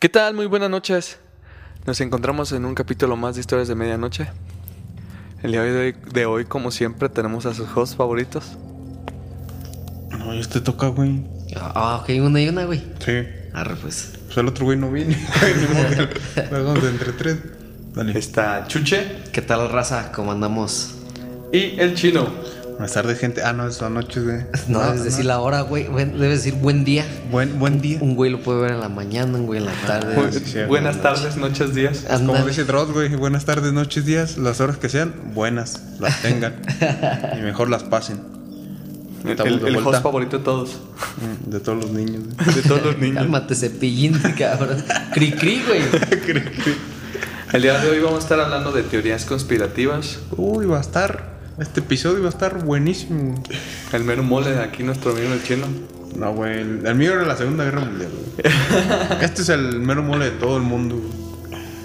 ¿Qué tal? Muy buenas noches. Nos encontramos en un capítulo más de Historias de Medianoche. El día de hoy, de hoy, como siempre, tenemos a sus hosts favoritos. No, este toca, güey. Ah, ok, una y una, güey. Sí. Arre, pues. Pues el otro güey no viene. Hagamos de entre tres. Dale. Está Chuche ¿Qué tal, raza? ¿Cómo andamos? y el Chino. Buenas tardes, gente. Ah, no, es noches, güey. No, debes decir la hora, güey. Debes decir buen día. Buen, buen día. Un güey lo puede ver en la mañana, un güey en la tarde. Bu- sí, sí, buenas noche. tardes, noches, días. Como Ándale. dice Dross, güey. Buenas tardes, noches, días. Las horas que sean, buenas. Las tengan. y mejor las pasen. El, Estamos el- de el vuelta. host favorito de todos. Mm, De todos los niños. güey. De todos los niños. Cálmate, cepillín, cabrón. Cri cri, güey. El día de hoy vamos a estar hablando de teorías conspirativas. Uy, va a estar. Este episodio va a estar buenísimo. El mero mole de aquí, nuestro amigo el Chino. No, güey. El, el mío era la Segunda Guerra Mundial, güey. Este es el mero mole de todo el mundo. güey.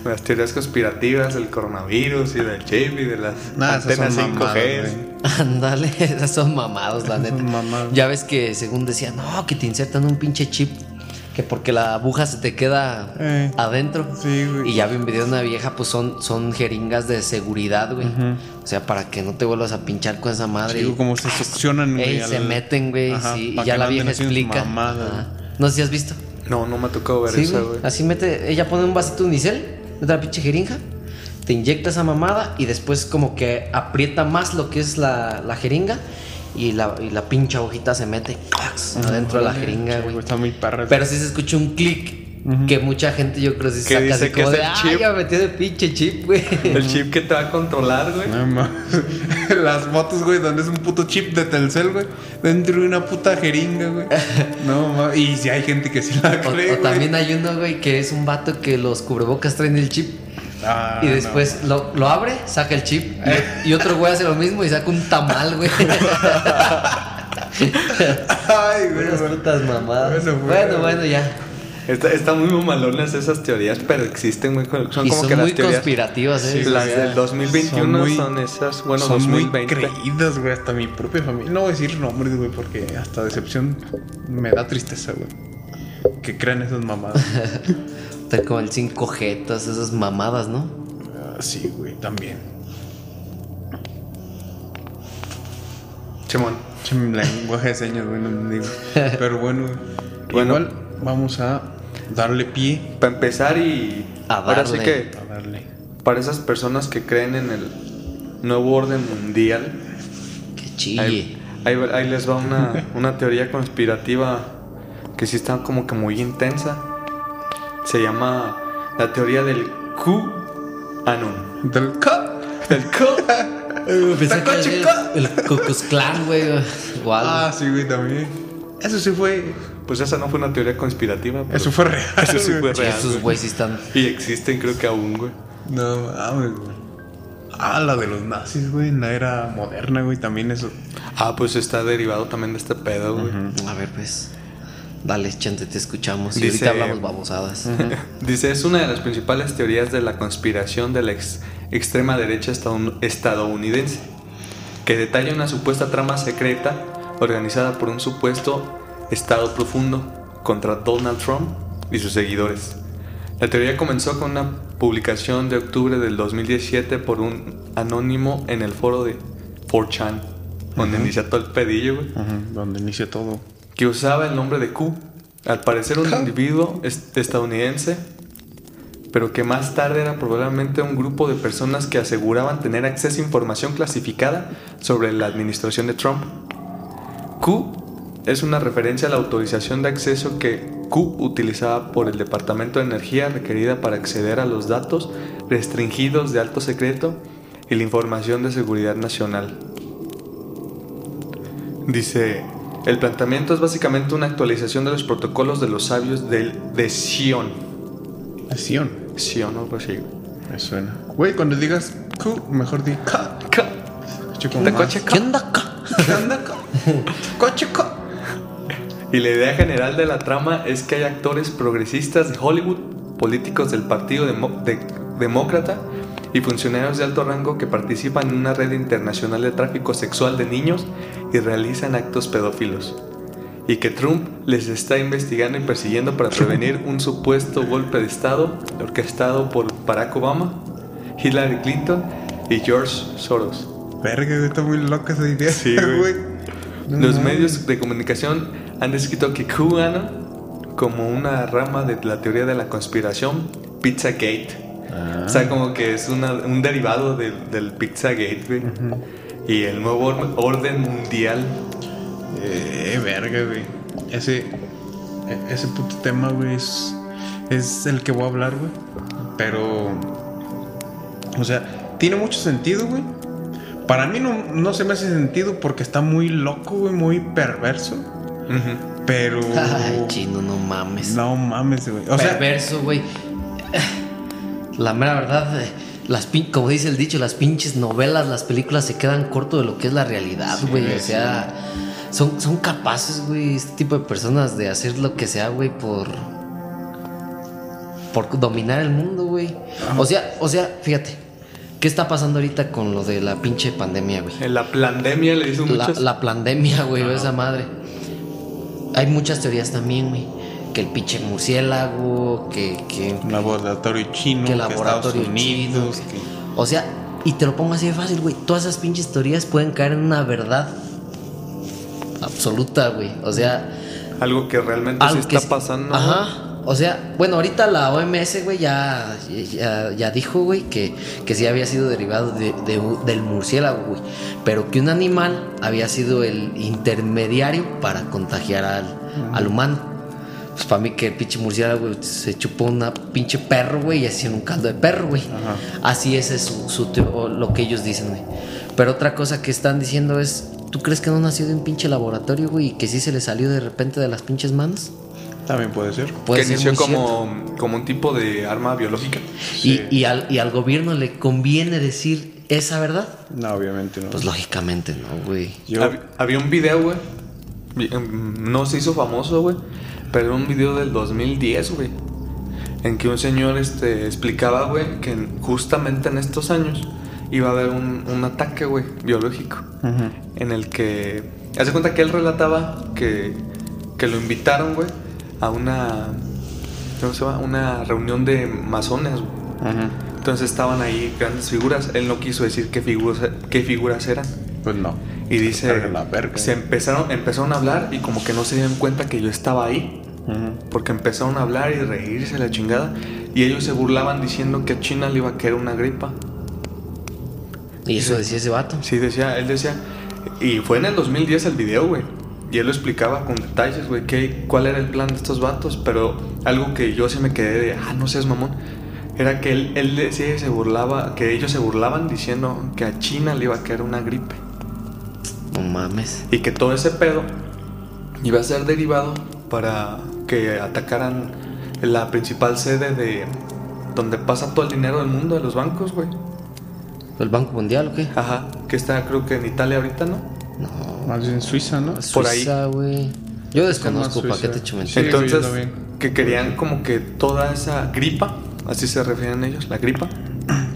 Las teorías conspirativas del coronavirus y del chip y de las Nah, antenas son 5G. mamadas, güey. Ándale, esas son mamados, la neta. Son mamadas. Ya ves que según decían, no, que te insertan un pinche chip. Que porque la aguja se te queda Eh. adentro. Sí, güey. Y ya vi un video de una vieja, pues son, son jeringas de seguridad, güey. O sea, para que no te vuelvas a pinchar con esa madre. Digo, como se succionan, Ey, güey. se meten, güey, Ajá, sí. Y ya la vieja explica. No sé si has visto. No, no me ha tocado ver Sí, esa, güey. Así mete, ella pone un vasito de unicel, mete la pinche jeringa, te inyecta esa mamada y después como que aprieta más lo que es la, la jeringa y la, y la pinche agujita se mete clacs, adentro de la jeringa, güey. Está muy perra. Pero sí se escucha un clic que mucha gente yo creo que se saca dice así que como es de, el ay, chip". ya me metió de pinche chip, güey. El chip que te va a controlar, güey. No mames. Las fotos, güey, donde es un puto chip de Telcel, güey. Dentro de una puta jeringa, güey. No mames. Y si hay gente que sí la O, cree, o güey. también hay uno, güey, que es un vato que los cubrebocas traen el chip. Ah, Y no. después lo, lo abre, saca el chip. Y, y otro güey hace lo mismo y saca un tamal, güey. Ay, güey. Unas putas mamadas. Bueno, bueno, ya. Está, está muy mamalonas esas teorías, pero existen, güey. Son y como son que muy las teorías. conspirativas, ¿eh? Sí, las del 2021 son, esas. Bueno, Son muy 2020. creídas, güey. Hasta mi propia familia. No voy a decir nombres, güey, porque hasta decepción me da tristeza, güey. Que crean esas mamadas. Está como el 5G, todas esas mamadas, ¿no? Ah, sí, güey, también. Simón. Che, mi lenguaje de señas, güey, no me digo. Pero bueno. Bueno. igual vamos a darle pie Para empezar y. A Ahora sí darle. que. a darle. Para esas personas que creen en el nuevo orden mundial, Que chille. ahí, ahí- ahí les va una, una teoría conspirativa que sí está como que muy intensa. Se llama la teoría del QAnon. Del ca- Del Q. Pensé que era el, el Ku Klux Klan, güey. Ah, sí, güey, también. Eso sí fue. Pues esa no fue una teoría conspirativa. Eso fue real. Eso sí fue real. esos güey. güeyes están. Y existen, creo que aún, güey. No mames, güey. Ah, la de los nazis, güey, en la era moderna, güey, también eso. Ah, pues está derivado también de este pedo, güey. A ver, pues. Dale, chente, te escuchamos. Y Dice- ahorita hablamos babosadas. Dice, es una de las principales teorías de la conspiración de la ex- extrema derecha estadoun- estadounidense, que detalla una supuesta trama secreta organizada por un supuesto Estado profundo contra Donald Trump y sus seguidores. La teoría comenzó con una publicación de octubre del 2017 por un anónimo en el foro de 4chan, donde inicia todo el pedillo, güey Ajá, donde inicia todo. Que usaba el nombre de Q. Al parecer un individuo est- estadounidense, pero que más tarde era probablemente un grupo de personas que aseguraban tener acceso a información clasificada sobre la administración de Trump. Q es una referencia a la autorización de acceso que Q utilizaba por el Departamento de Energía requerida para acceder a los datos restringidos de alto secreto y la información de seguridad nacional. Dice, El planteamiento es básicamente una actualización de los protocolos de los sabios del, de Sion. Sion. Sion, algo así. Me suena. Güey, cuando digas Q, mejor di K. Ca- Escucho como ¿De más. coche ¿Qué onda acá? ¿Qué onda, K? Coche K. Y la idea general de la trama es que hay actores progresistas de Hollywood, políticos del Partido Demo- de- Demócrata y funcionarios de alto rango que participan en una red internacional de tráfico sexual de niños y realizan actos pedófilos. Y que Trump les está investigando y persiguiendo para prevenir un supuesto golpe de Estado orquestado por Barack Obama, Hillary Clinton y George Soros. Verga, está muy loca esa idea. Sí, güey. Los medios de comunicación han descrito que QAnon como una rama de la teoría de la conspiración Pizzagate. O sea, como que es una- un derivado del, del Pizzagate, güey. Y el nuevo or- orden mundial. Eh, verga, güey. Ese, e- ese puto tema, güey, es, es el que voy a hablar, güey. Pero, o sea, tiene mucho sentido, güey. Para mí no, no se me hace sentido porque está muy loco, güey, muy perverso. Pero, Ay, chino, no mames. no mames, güey. O sea, Perverso, güey. La mera verdad, eh, las pin- como dice el dicho, las pinches novelas, las películas se quedan corto de lo que es la realidad, güey. o sea, son, son capaces, güey, este tipo de personas de hacer lo que sea, güey, por. por dominar el mundo, güey. O sea, o sea, fíjate. ¿Qué está pasando ahorita con lo de la pinche pandemia, güey? La pandemia le dicen La, muchos. la pandemia, güey, esa madre. Hay muchas teorías también, güey. Que el pinche murciélago, que, que, un laboratorio chino, que laboratorio Estados Unidos, chino. que- O sea, y te lo pongo así de fácil, güey. Todas esas pinches teorías pueden caer en una verdad absoluta, güey. O sea, Algo que realmente sí algo está que sí- pasando. Ajá. O sea, bueno, ahorita la OMS, güey, ya, ya, ya dijo, güey, que, que sí había sido derivado de- de- del murciélago, güey. Pero que un animal había sido el intermediario para contagiar al, al humano. Pues para mí que el pinche murciélago se chupó una pinche perro, güey, y así en un caldo de perro, güey. Así ese es su, su lo que ellos dicen, güey. Pero otra cosa que están diciendo es, ¿tú crees que no nació de un pinche laboratorio, güey, y que sí se le salió de repente de las pinches manos? También puede ser. Puede que ser inició como, como un tipo de arma biológica. Sí. Y, y al, y al gobierno le conviene decir esa verdad. No, obviamente no. Pues lógicamente no, güey. Yo- Hab- Había un video, güey. em, No se hizo famoso, güey. Pero era un video del 2010, güey. En que un señor este, explicaba, güey, que en- justamente en estos años iba a haber un, un ataque, güey, biológico. En el que. Hace cuenta que él relataba que, que lo invitaron, güey, a una. ¿Cómo se llama? Una reunión de masones, güey. Ujú. Entonces estaban ahí grandes figuras. Él no quiso decir qué figuras, qué figuras eran. Pues no. Y dice, Carga la verga. se empezaron, empezaron a hablar y como que no se dieron cuenta que yo estaba ahí. Porque empezaron a hablar y reírse la chingada. Y ellos se burlaban diciendo que a China le iba a caer una gripa. Y eso decía ese vato. Sí, decía, él decía. Y fue en el 2010 el video, güey. Y él lo explicaba con detalles, güey, cuál era el plan de estos vatos. Pero algo que yo sí me quedé de, ah, no seas mamón. Era que él, él decía se burlaba, que ellos se burlaban diciendo que a China le iba a caer una gripe. No mames. Y que todo ese pedo iba a ser derivado para que atacaran la principal sede de donde pasa todo el dinero del mundo de los bancos, güey. ¿El Banco Mundial o qué? Ajá, que está creo que en Italia ahorita, ¿no? No. Más bien Suiza, ¿no? Por ahí. Suiza, güey. Yo desconozco. ¿para qué te echo Sí, Entonces, que querían como que toda esa gripa, así se refieren ellos, la gripa,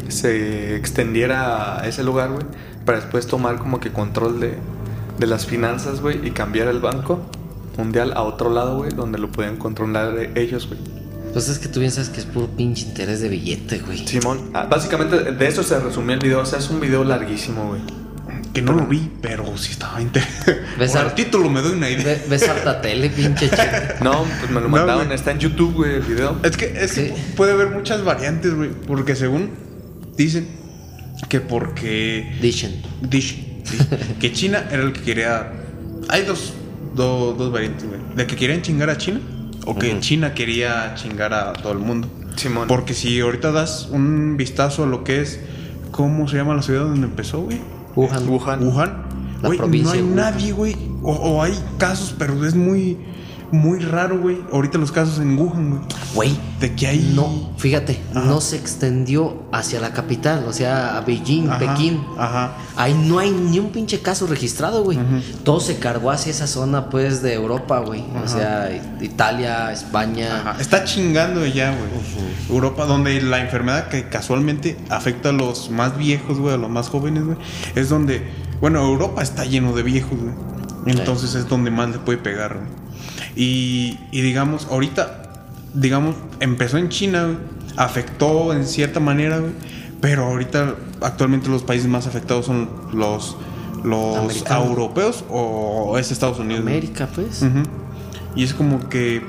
se extendiera a ese lugar, güey, para después tomar como que control de, de las finanzas, güey, y cambiar el banco mundial a otro lado, güey, donde lo pueden controlar ellos, güey. Pues es que tú bien sabes que es puro pinche interés de billete, güey. Simón, ah, básicamente de eso se resumió el video, o sea, es un video larguísimo, güey. Que no lo vi, pero sí estaba interesante. ¿Ves Por el título me doy una idea. Ve- ¿Ves harta tele, pinche? No, pues me lo mandaron, está en YouTube, güey, el video. Es que, es que puede haber muchas variantes, güey. Porque según dicen que porque Dicen. Dish, sí, que China era el que quería. Hay dos, do- dos variantes, güey. De que querían chingar a China o que China quería chingar a todo el mundo. Simón. Porque si ahorita das un vistazo a lo que es. ¿Cómo se llama la ciudad donde empezó, güey? Wuhan. Wuhan. Wuhan. La Güey, no hay Wuhan. nadie, güey, O, o hay casos, pero es muy, muy raro, güey. Ahorita los casos en Wuhan, güey. Güey, De que hay. no, fíjate, Ajá. no se extendió hacia la capital, o sea, a Beijing, Ajá, Pekín. Ajá. Ahí no hay ni un pinche caso registrado, güey. Todo se cargó hacia esa zona, pues, de Europa, güey. O sea, Italia, España. Ajá. Está chingando ya, güey. Europa, donde la enfermedad que casualmente afecta a los más viejos, güey, a los más jóvenes, güey, es donde, bueno, Europa está lleno de viejos, güey. Entonces es donde más le puede pegar, güey. Y, y digamos, ahorita, digamos, empezó en China, güey, afectó en cierta manera, güey, pero ahorita actualmente los países más afectados son los, los europeos o es Estados Unidos. güey. América, pues. Y es como que.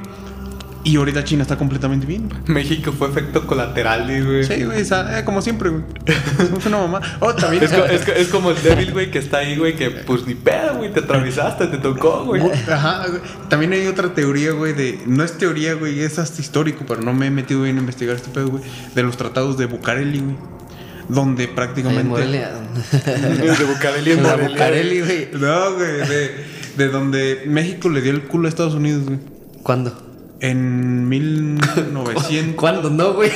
Y ahorita China está completamente bien. México fue efecto colateral, güey. Sí, güey, eh, como siempre, güey. Somos una mamá. Oh, también. Es, co- es co- es como el débil, güey, que está ahí, güey, que pues ni pedo, güey, te atravesaste, te tocó, güey. Ajá, güey. También hay otra teoría, güey, de. No es teoría, güey, es hasta histórico, pero no me he metido bien a investigar este pedo, güey. De los tratados de Bucareli, güey. Donde prácticamente. Morelia. De Bucareli en. Bucareli, güey. No, güey, de, de donde México le dio el culo a Estados Unidos, güey. ¿Cuándo? En 1900. ¿Cuándo no, güey?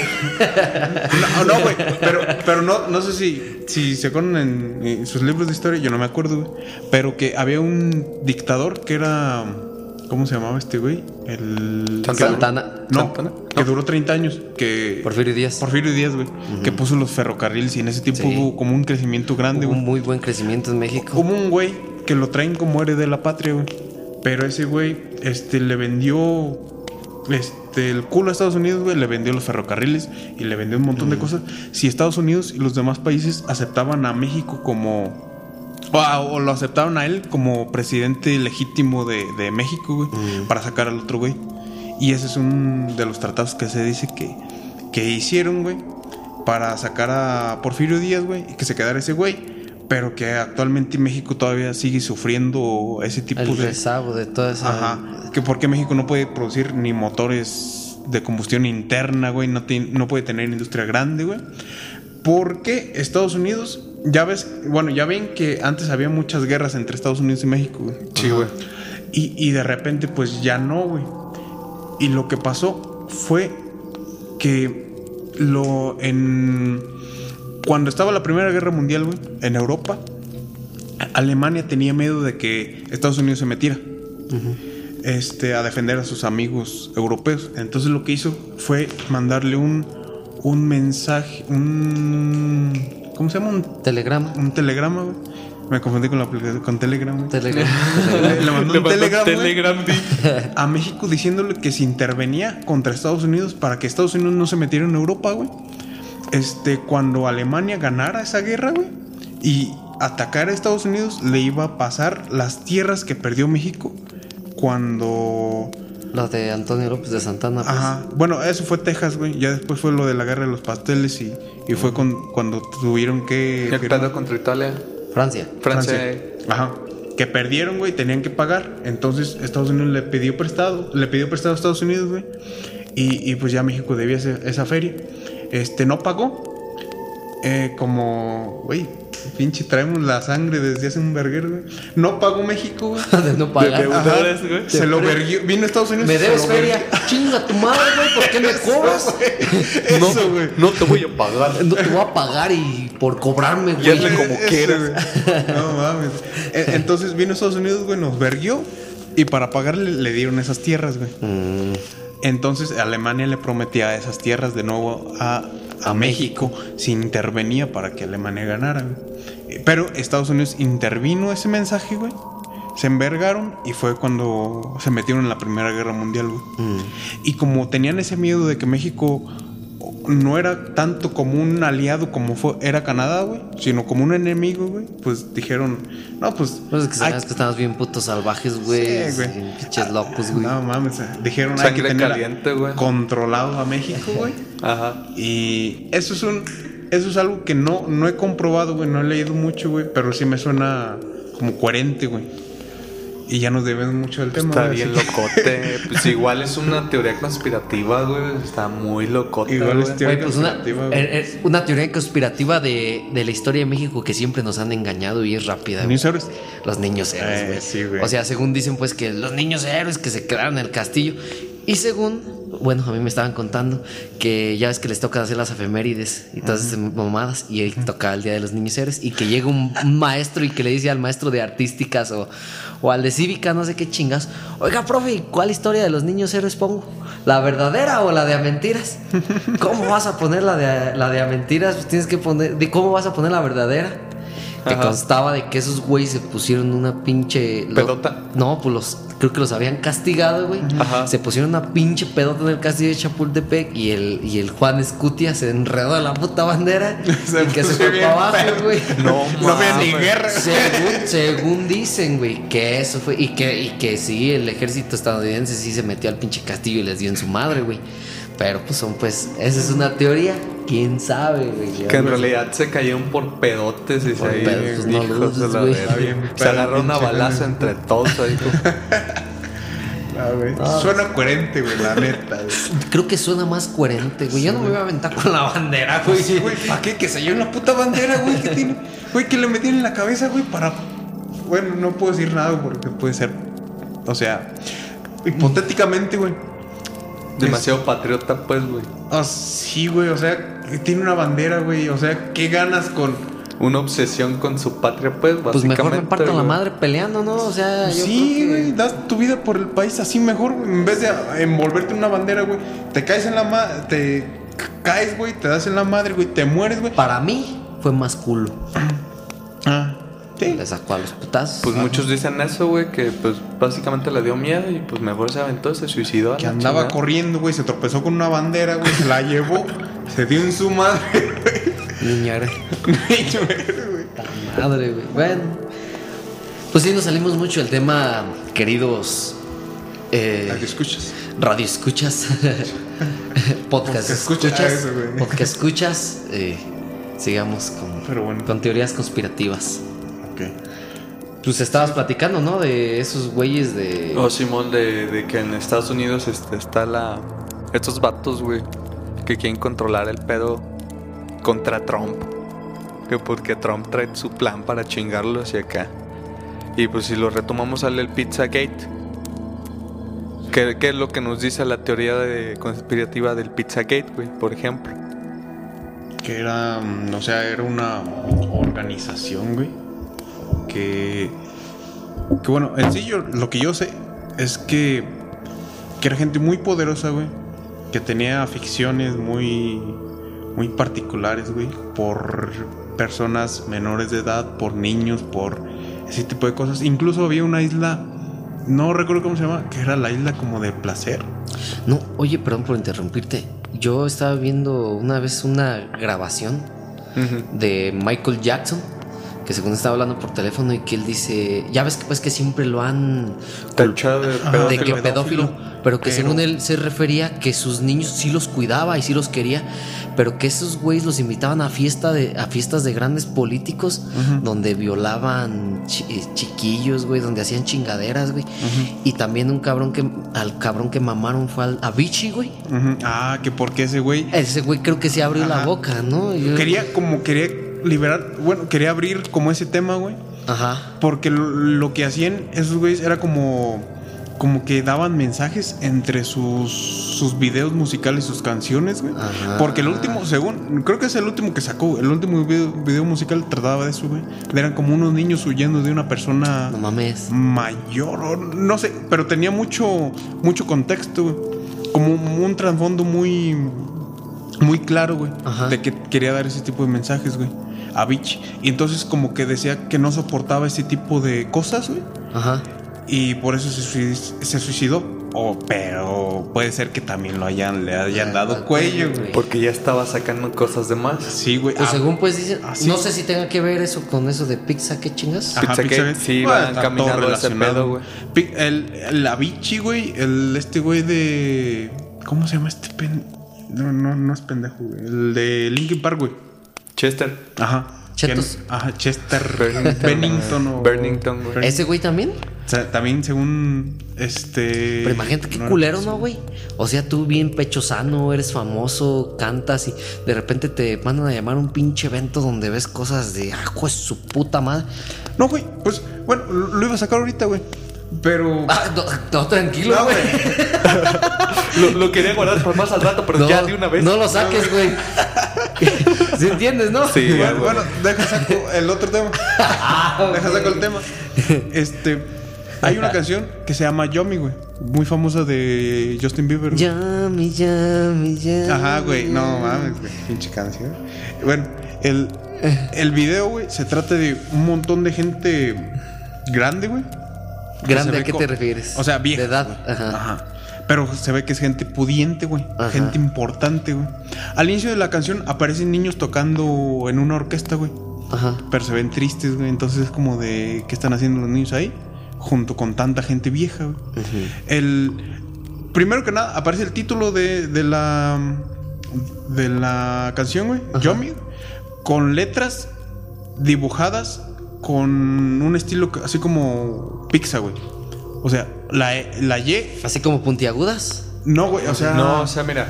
No, no, güey. Pero, pero no, no sé si, si se acuerdan en, en sus libros de historia, yo no me acuerdo, güey. Pero que había un dictador que era. ¿Cómo se llamaba este güey? El. Santana. que duró- Santana. No, Santana. que duró 30 años. Que. Porfirio Díaz. Porfirio Díaz, güey. Que puso los ferrocarriles y en ese tiempo Sí. hubo como un crecimiento grande, Hubo un güey. muy buen crecimiento en México. Hubo un güey que lo traen como héroe de la patria, güey. Pero ese güey, este, le vendió este, el culo a Estados Unidos, güey. Le vendió los ferrocarriles y le vendió un montón de cosas. Si Estados Unidos y los demás países aceptaban a México como. O, lo aceptaban a él como presidente legítimo de, de México, güey. Para sacar al otro güey. Y ese es un de los tratados que se dice que, que hicieron, güey. Para sacar a Porfirio Díaz, güey. Y que se quedara ese güey. Pero que actualmente México todavía sigue sufriendo ese tipo El de. rezago de toda esa. Ajá. Que porque México no puede producir ni motores de combustión interna, güey. No, tiene- no puede tener industria grande, güey. Porque Estados Unidos, ya ves, bueno, ya ven que antes había muchas guerras entre Estados Unidos y México, güey. Sí, güey. Y, y de repente, pues ya no, güey. Y lo que pasó fue que lo en. Cuando estaba la Primera Guerra Mundial, güey, en Europa, Alemania tenía miedo de que Estados Unidos se metiera. Este, a defender a sus amigos europeos. Entonces lo que hizo fue mandarle un, un mensaje, un. ¿Cómo se llama? Un, Telegrama. un telegrama, güey. Me confundí con la aplicación, con Telegram, güey. Telegrama. Le, mandó Le un mandó telegram, güey, Telegram, a México diciéndole que se intervenía contra Estados Unidos para que Estados Unidos no se metiera en Europa, güey. Este, cuando Alemania ganara esa guerra, güey, y atacara a Estados Unidos, le iba a pasar las tierras que perdió México cuando... La de Antonio López de Santana. pues. Ajá. Bueno, eso fue Texas, güey. Ya después fue lo de la guerra de los pasteles y, y fue con- cuando tuvieron que... El pedo contra Italia. Francia. Francia. Ajá. Que perdieron, güey, tenían que pagar. Entonces Estados Unidos le pidió prestado, le pidió prestado a Estados Unidos, güey. Y, y pues ya México debía hacer esa feria. Este, no pagó. Eh, como, güey, pinche, traemos la sangre desde hace un verguero, güey. No pagó México, güey. de no pagar. De- de- Ajá. Deudores, güey. Se lo verguió. Vino a Estados Unidos. Me debes feria. Chinga tu madre, güey. ¿Por qué me cobras? Eso, güey. No te voy a pagar. No te voy a pagar y por cobrarme, güey. hazle como Eso, quieras. güey. No mames. E- Entonces vino a Estados Unidos, güey, nos verguió. Y para pagarle le dieron esas tierras, güey. Mm, Entonces Alemania le prometía esas tierras de nuevo a, a México si intervenía para que Alemania ganara. güey. Eh, Pero Estados Unidos intervino ese mensaje, güey. Se envergaron y fue cuando se metieron en la Primera Guerra Mundial, güey. mm. Y como tenían ese miedo de que México no era tanto como un aliado como fue, era Canadá, güey, sino como un enemigo, güey, pues dijeron, no, pues... Pues es que hay- sabes que estamos bien putos salvajes, güey. Sí, Pinches locos, güey. No mames, dijeron hay que tener caliente, güey. controlado a México, güey. Ajá. Y eso es un eso es algo que no no he comprobado, güey, no he leído mucho, güey, pero sí me suena como coherente, güey. Y ya nos debemos mucho del tema. Está bien así. locote. Pues igual es una teoría conspirativa, güey. Está muy locote. Igual es teoría Güey, pues una, conspirativa, güey. eh, eh, una teoría conspirativa de, de la historia de México que siempre nos han engañado y es rápida. ¿Niños héroes? Los niños héroes, Eh, güey. sí, güey. O sea, según dicen, pues que los niños héroes que se quedaron en el castillo. Y según, bueno, a mí me estaban contando que ya ves que les toca hacer las efemérides y todas esas mamadas. Y ahí toca el Día de los Niños Héroes. Y que llega un, un maestro y que le dice al maestro de artísticas o, o al de cívica, no sé qué chingas. Oiga, profe, ¿y ¿cuál historia de los niños héroes pongo? ¿La verdadera o la de a mentiras? ¿Cómo vas a poner la de, la de a mentiras? Pues tienes que poner. ¿de ¿Cómo vas a poner la verdadera? Que Ajá. constaba de que esos güeyes se pusieron una pinche. lo- ¿Pedota? no, pues los. Creo que los habían castigado, güey. Ajá. Se pusieron una pinche pedota en el castillo de Chapultepec y el, y el Juan Escutia se enredó en la puta bandera Se y que se fue para abajo, güey. No, No había ni guerra. Según, según dicen, güey, que eso fue. Y que, y que sí, el ejército estadounidense sí se metió al pinche castillo y les dio en su madre, güey. Pero pues son, pues, esa es una teoría. ¿Quién sabe, güey? Que en realidad se cayeron por pedotes y Por se pedos, pues, no de la bien, Se pedo, agarraron a pinche balazo güey. entre todos ahí. como- Ah, güey. Suena coherente, güey, la neta. güey. Creo que suena más coherente, güey. Yo no me voy a aventar con la bandera, güey. Sí, güey, ¿para qué? Que se lleve una puta bandera, güey, que tiene. Güey, que le metieron en la cabeza, güey, para. Bueno, no puedo decir nada porque puede ser. O sea, hipotéticamente, güey. Demasiado patriota, pues, güey. Ah, sí, güey, o sea, tiene una bandera, güey. O sea, ¿qué ganas con.? Una obsesión con su patria, pues, Pues básicamente. mejor me parto la madre peleando, ¿no? O sea, yo Sí, creo que- güey, das tu vida por el país así mejor, güey. En vez de envolverte en una bandera, güey. Te caes en la madre. Te ca- caes, güey, te das en la madre, güey, te mueres, güey. Para mí fue más culo. Ah, sí. Le sacó a los putazos. Pues muchos dicen eso, güey, que pues básicamente le dio miedo y pues mejor se aventó, se suicidó. Que andaba chingada. corriendo, güey, se tropezó con una bandera, güey, se la llevó, se dio en su madre, güey. güey. madre, güey. Bueno. Pues sí, nos salimos mucho del tema, queridos. Eh, ¿A qué escuchas? radio escuchas. Podcast Podcast escucha, escuchas. eso. Podcast escuchas. eh, sigamos con, Pero bueno. con teorías conspirativas. Pues estabas platicando, ¿no? De esos güeyes de. Oh, Simón, de, de que en Estados Unidos este, está la. Estos vatos, güey, que quieren controlar el pedo contra Trump. Que porque Trump trae su plan para chingarlo hacia acá. Y pues si lo retomamos sale el Pizzagate. ¿Qué, qué es lo que nos dice la teoría de conspirativa del Pizzagate, güey? Por ejemplo. Que era, mm, o sea, era una organización, güey. Que, que bueno, en sí yo, lo que yo sé es que, que era gente muy poderosa, güey. Que tenía aficiones muy, muy particulares, güey. Por personas menores de edad, por niños, por ese tipo de cosas. Incluso había una isla, no recuerdo cómo se llama, que era la isla como de placer. No, oye, perdón por interrumpirte. Yo estaba viendo una vez una grabación de Michael Jackson, que según estaba hablando por teléfono y que él dice, ya ves que pues que siempre lo han Tachado de pedófilo. de que pedófilo, pero que Pero- según él se refería que sus niños sí los cuidaba y sí los quería, pero que esos güeyes los invitaban a fiesta de a fiestas de grandes políticos donde violaban chi- eh, chiquillos, güey, donde hacían chingaderas, güey. Y también un cabrón que al cabrón que mamaron fue al, a Vichy, güey. Ujú. Ah, que porque ese güey Ese güey creo que se abrió la boca, ¿no? Yo- Quería como quería liberar, bueno, quería abrir como ese tema, güey. Ajá. Porque lo, lo que hacían esos güeyes era como como que daban mensajes entre sus sus videos musicales, sus canciones, güey. Ajá. Porque el último, según, creo que es el último que sacó, el último video, video musical trataba de eso, güey. Eran como unos niños huyendo de una persona No mames. mayor, o no sé, pero tenía mucho, mucho contexto, güey. Como un trasfondo muy, muy claro, güey. Ajá. De que quería dar ese tipo de mensajes, güey. A Bitch. Y entonces como que decía que no soportaba ese tipo de cosas, güey. Ajá. Y por eso se, suic- se suicidó. O, pero puede ser que también lo hayan, le hayan dado Al cuello, güey. Porque ya estaba sacando cosas de más. Sí, güey. Pues Ah, según pues dicen, ah, sí. no sé si tenga que ver eso con eso de pizza, ¿qué chingas? Ajá, Pizzagate, Pizzagate. sí, Bueno, van caminando todo ese relacionado. pedo, güey. El, el Avicii, güey. El, este güey de. ¿Cómo se llama este pen.? No, no, no es pendejo, güey. El de Linkin Park, güey. Chester. Ajá. Chetos. Ajá, Chester Bennington. Bennington o. Bennington, güey. ¿Ese güey también? O sea, también según este. Pero imagínate qué no- culero, ¿no, güey? O sea, tú bien pecho sano, eres famoso, cantas y de repente te mandan a llamar a un pinche evento donde ves cosas de ajo es su puta madre. No, güey, pues, bueno, lo lo iba a sacar ahorita, güey. Pero. Ah, no, no, tranquilo, No, güey. Lo, lo quería guardar para más al rato, pero No, ya de una vez. No lo saques, güey. ¿Sí entiendes, no? Sí, Bueno, güey. bueno, deja saco el otro tema. Deja saco el tema. Este. Hay una canción que se llama Yomi, güey. Muy famosa de Justin Bieber. güey. Yummy, yummy, yummy. Ajá, güey. No mames, güey. Pinche canción. Bueno, el, el video, güey, se trata de un montón de gente grande, güey. Grande, ¿a qué te refieres? O sea, vieja. De edad. güey. Ajá. Pero se ve que es gente pudiente, güey. Ajá. Gente importante, güey. Al inicio de la canción aparecen niños tocando en una orquesta, güey. Ajá. Pero se ven tristes, güey. Entonces es como de qué están haciendo los niños ahí, junto con tanta gente vieja, güey. El primero que nada aparece el título de, de la de la canción, güey, Yomi, con letras dibujadas con un estilo así como pizza, güey. O sea, la, E- la Y, Así como puntiagudas. no, güey, o sea, No, o sea, mira,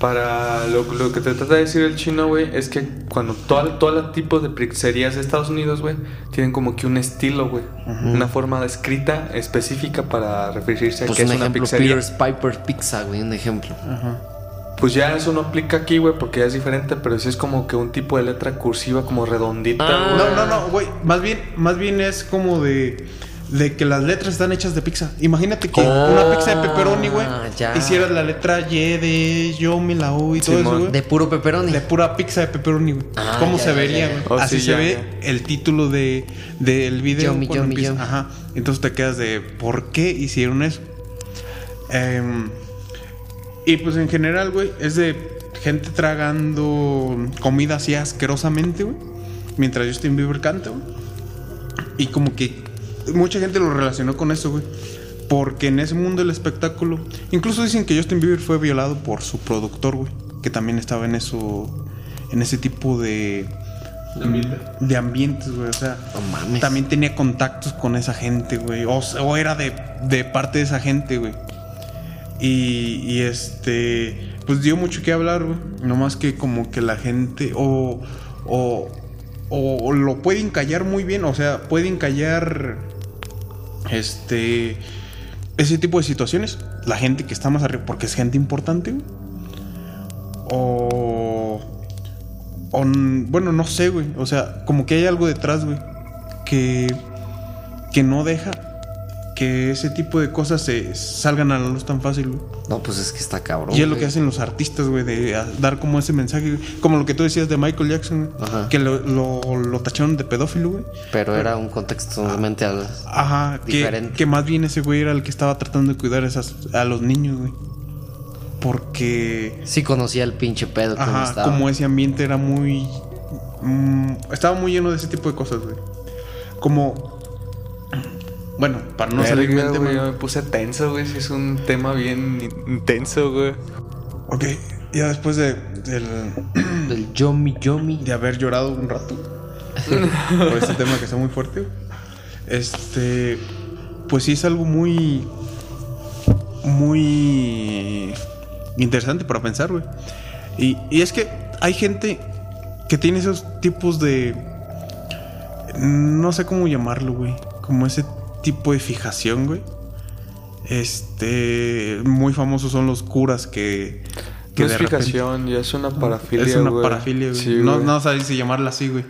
para lo, lo que te trata de decir el chino, güey, es que cuando todo, todo el tipo de pizzerías de Estados Unidos, güey, tienen como que un estilo, güey, una forma escrita específica para referirse a Pues que un es una ejemplo, pizzería. Peter's Piper Pizza, güey, un ejemplo. Pues ya eso no aplica aquí, güey, porque ya es diferente, pero sí es como que un tipo de letra cursiva como redondita, Ah. güey. No, no, no, güey. Más bien, más bien es como de. De que las letras están hechas de pizza. Imagínate que Oh. una pizza de pepperoni, güey. Hicieras la letra Y de yo, me la U y todo Simón. eso, güey. De puro pepperoni. De pura pizza de pepperoni, güey. Ah, ¿Cómo ya, se ya, vería, güey? Oh, Así sí, se ya, ve ya. el título de, del video. Cuando yummy, empieza. yummy. Ajá. Entonces te quedas de ¿por qué hicieron eso? Em, y pues en general, güey, es de gente tragando comida así asquerosamente, güey. Mientras Justin Bieber canta, güey. Y como que mucha gente lo relacionó con eso, güey. Porque en ese mundo del espectáculo, incluso dicen que Justin Bieber fue violado por su productor, güey. Que también estaba en eso, en ese tipo de... De ambientes, güey. O sea, mames. también tenía contactos con esa gente, güey. O, o era de, de parte de esa gente, güey. Y, y este, pues dio mucho que hablar, güey. Nomás que como que la gente, o, o, o, o lo pueden callar muy bien, o sea, pueden callar, este, ese tipo de situaciones. La gente que está más arriba, porque es gente importante. O, o, bueno, no sé, güey. O sea, como que hay algo detrás, güey. Que, que no deja que ese tipo de cosas se salgan a la luz tan fácil, güey. No, pues es que está cabrón. Y es lo que hacen los artistas, güey, de dar como ese mensaje, güey. como lo que tú decías de Michael Jackson, güey, Ajá. que lo, lo, lo tacharon de pedófilo, güey. Pero era un contexto totalmente al- Ajá, Diferente. que más bien ese güey era el que estaba tratando de cuidar esas, a los niños, güey. Porque, Sí conocía el pinche pedo como ajá, estaba. como ese ambiente era muy... mm, estaba muy lleno de ese tipo de cosas, güey. Como... Bueno, para no salir del tema... yo me puse tenso, güey. Sí, es un tema bien in- intenso, güey. Ok, ya después de, del, Del Yomi Yomi. de haber llorado un rato por este tema que está muy fuerte. Este, pues sí es algo muy, muy interesante para pensar, güey. Y, y es que hay gente que tiene esos tipos de, no sé cómo llamarlo, güey, como ese tipo de fijación, güey. Este, muy famosos son los curas que, que no es repente- fijación, ya es una parafilia, es una güey. parafilia, güey. Sí, no, güey. no sabes si llamarla así, güey.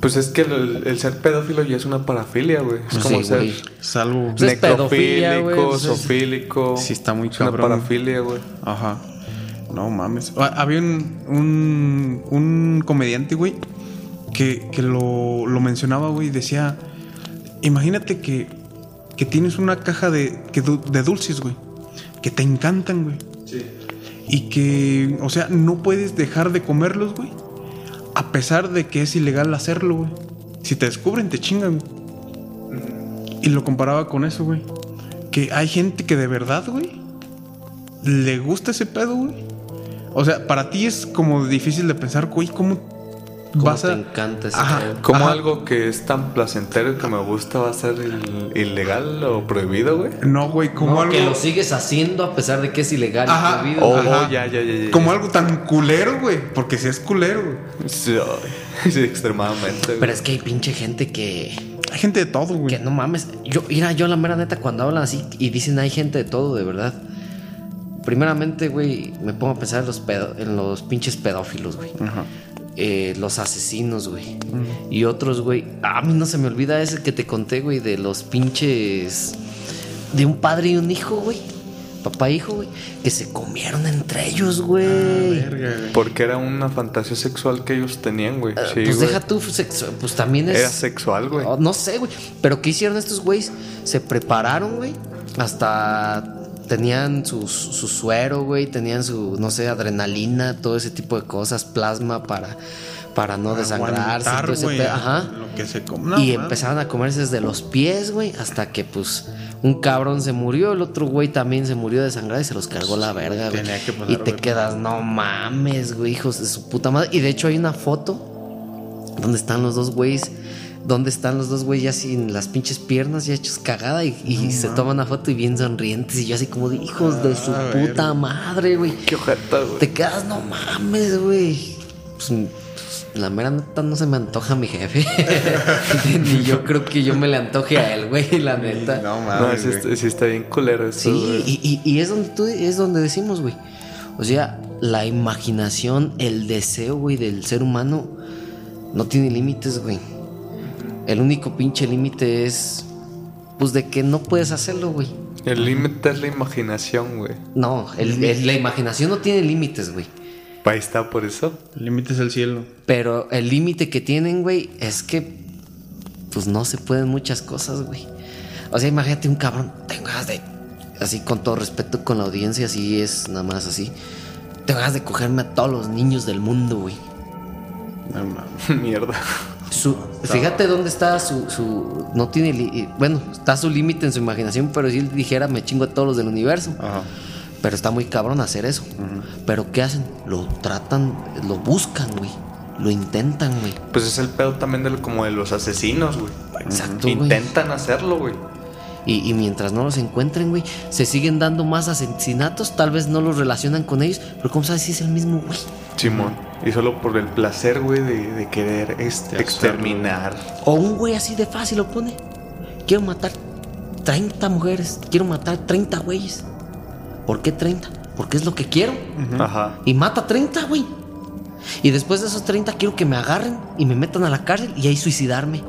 Pues es que el, el ser pedófilo ya es una parafilia, güey. Es Sí, como ser güey. Algo. Pues necrofílico, pues es- zoofílico. Sí, está muy Es una cabrón. parafilia, güey. Ajá. No mames. Ah, Había un, un, un comediante, güey, que, que lo, lo mencionaba, güey, y decía: Imagínate que, que tienes una caja de, que de dulces, güey, que te encantan, güey. Sí. Y que, o sea, no puedes dejar de comerlos, güey. A pesar de que es ilegal hacerlo, güey. Si te descubren, te chingan. güey. Y lo comparaba con eso, güey. Que hay gente que de verdad, güey, le gusta ese pedo, güey. O sea, para ti es como difícil de pensar, güey, ¿cómo ¿Cómo vas te a. encanta ese Ajá? Como ajá. algo que es tan placentero y que me gusta va a ser il- ilegal o prohibido, güey. No, güey, como No, algo. que lo sigues haciendo a pesar de que es ilegal y Ajá. prohibido. Oh, Ajá. ya, ya, ya. Como algo tan culero, güey. Porque si es culero, güey. Sí, sí, extremadamente. güey. Pero es que hay pinche gente que, Hay gente de todo, güey. que no mames. Yo, mira, yo la mera neta, cuando hablan así y dicen hay gente de todo, de verdad. Primeramente, güey, me pongo a pensar en los, pedo- en los pinches pedófilos, güey. Ajá. Eh, los asesinos, güey. Y otros, güey. A mí no se me olvida ese que te conté, güey, de los pinches. De un padre y un hijo, güey. Papá e hijo, güey. Que se comieron entre ellos, güey. Verga, güey. Porque era una fantasía sexual que ellos tenían, güey. Sí, pues güey. deja tú, pues también es. Era sexual, güey. Oh, no sé, güey. Pero ¿qué hicieron estos güeyes? Se prepararon, güey. Hasta tenían su, su suero, güey. Tenían su, no sé, adrenalina, todo ese tipo de cosas, plasma para, para no desangrarse. Aguantar, todo ese pedo. Ajá. Lo que se come. No, y mames. empezaron a comerse desde los pies, güey, hasta que pues un cabrón se murió, el otro güey también se murió de sangrar y se los cargó la verga, güey. Y te quedas, no mames, güey, hijos de su puta madre. Y de hecho hay una foto donde están los dos güeyes, donde están los dos güeyes ya sin las pinches piernas, ya hechos cagada y, y se toman una foto y bien sonrientes y yo así como de hijos de su Ah, puta madre, güey. Qué ojeta, güey. Te quedas, no mames, güey. Pues, pues, la mera neta no se me antoja a mi jefe. Ni yo creo que yo me le antoje a él, güey, la neta. No, No, mames. sí, está- sí está bien culero esto, sí, güey. y, y- y es donde tú, es donde decimos, güey. O sea, la imaginación, el deseo, güey, del ser humano no tiene límites, güey. El único pinche límite es, pues, de que no puedes hacerlo, güey. El límite es la imaginación, güey. No, el- el- la imaginación no tiene límites, güey. Ahí está por eso. El límite es el cielo. Pero el límite que tienen, güey, es que pues no se pueden muchas cosas, güey. O sea, imagínate un cabrón, tengo ganas de, así con todo respeto con la audiencia, así es nada más así. Tengo ganas de cogerme a todos los niños del mundo, güey. No mames. Mierda. Su- fíjate dónde está su, su no tiene, li- bueno, está su límite en su imaginación, pero si él dijera me chingo a todos los del universo. Ajá. Pero está muy cabrón hacer eso. Pero ¿qué hacen? Lo tratan, lo buscan, güey. Lo intentan, güey. Pues es el pedo también de, como de los asesinos, güey. Exacto. Intentan hacerlo, güey. Y, y mientras no los encuentren, güey, se siguen dando más asesinatos. Tal vez no los relacionan con ellos, pero ¿cómo sabes si es el mismo, güey? Simón. Y solo por el placer, güey, de, de querer este, De exterminar. O un güey así de fácil lo pone. Quiero matar 30 mujeres. Quiero matar 30 güeyes. ¿Por qué 30? Porque es lo que quiero. Ajá. Y mata 30, güey. Y después de esos 30 quiero que me agarren y me metan a la cárcel y ahí suicidarme.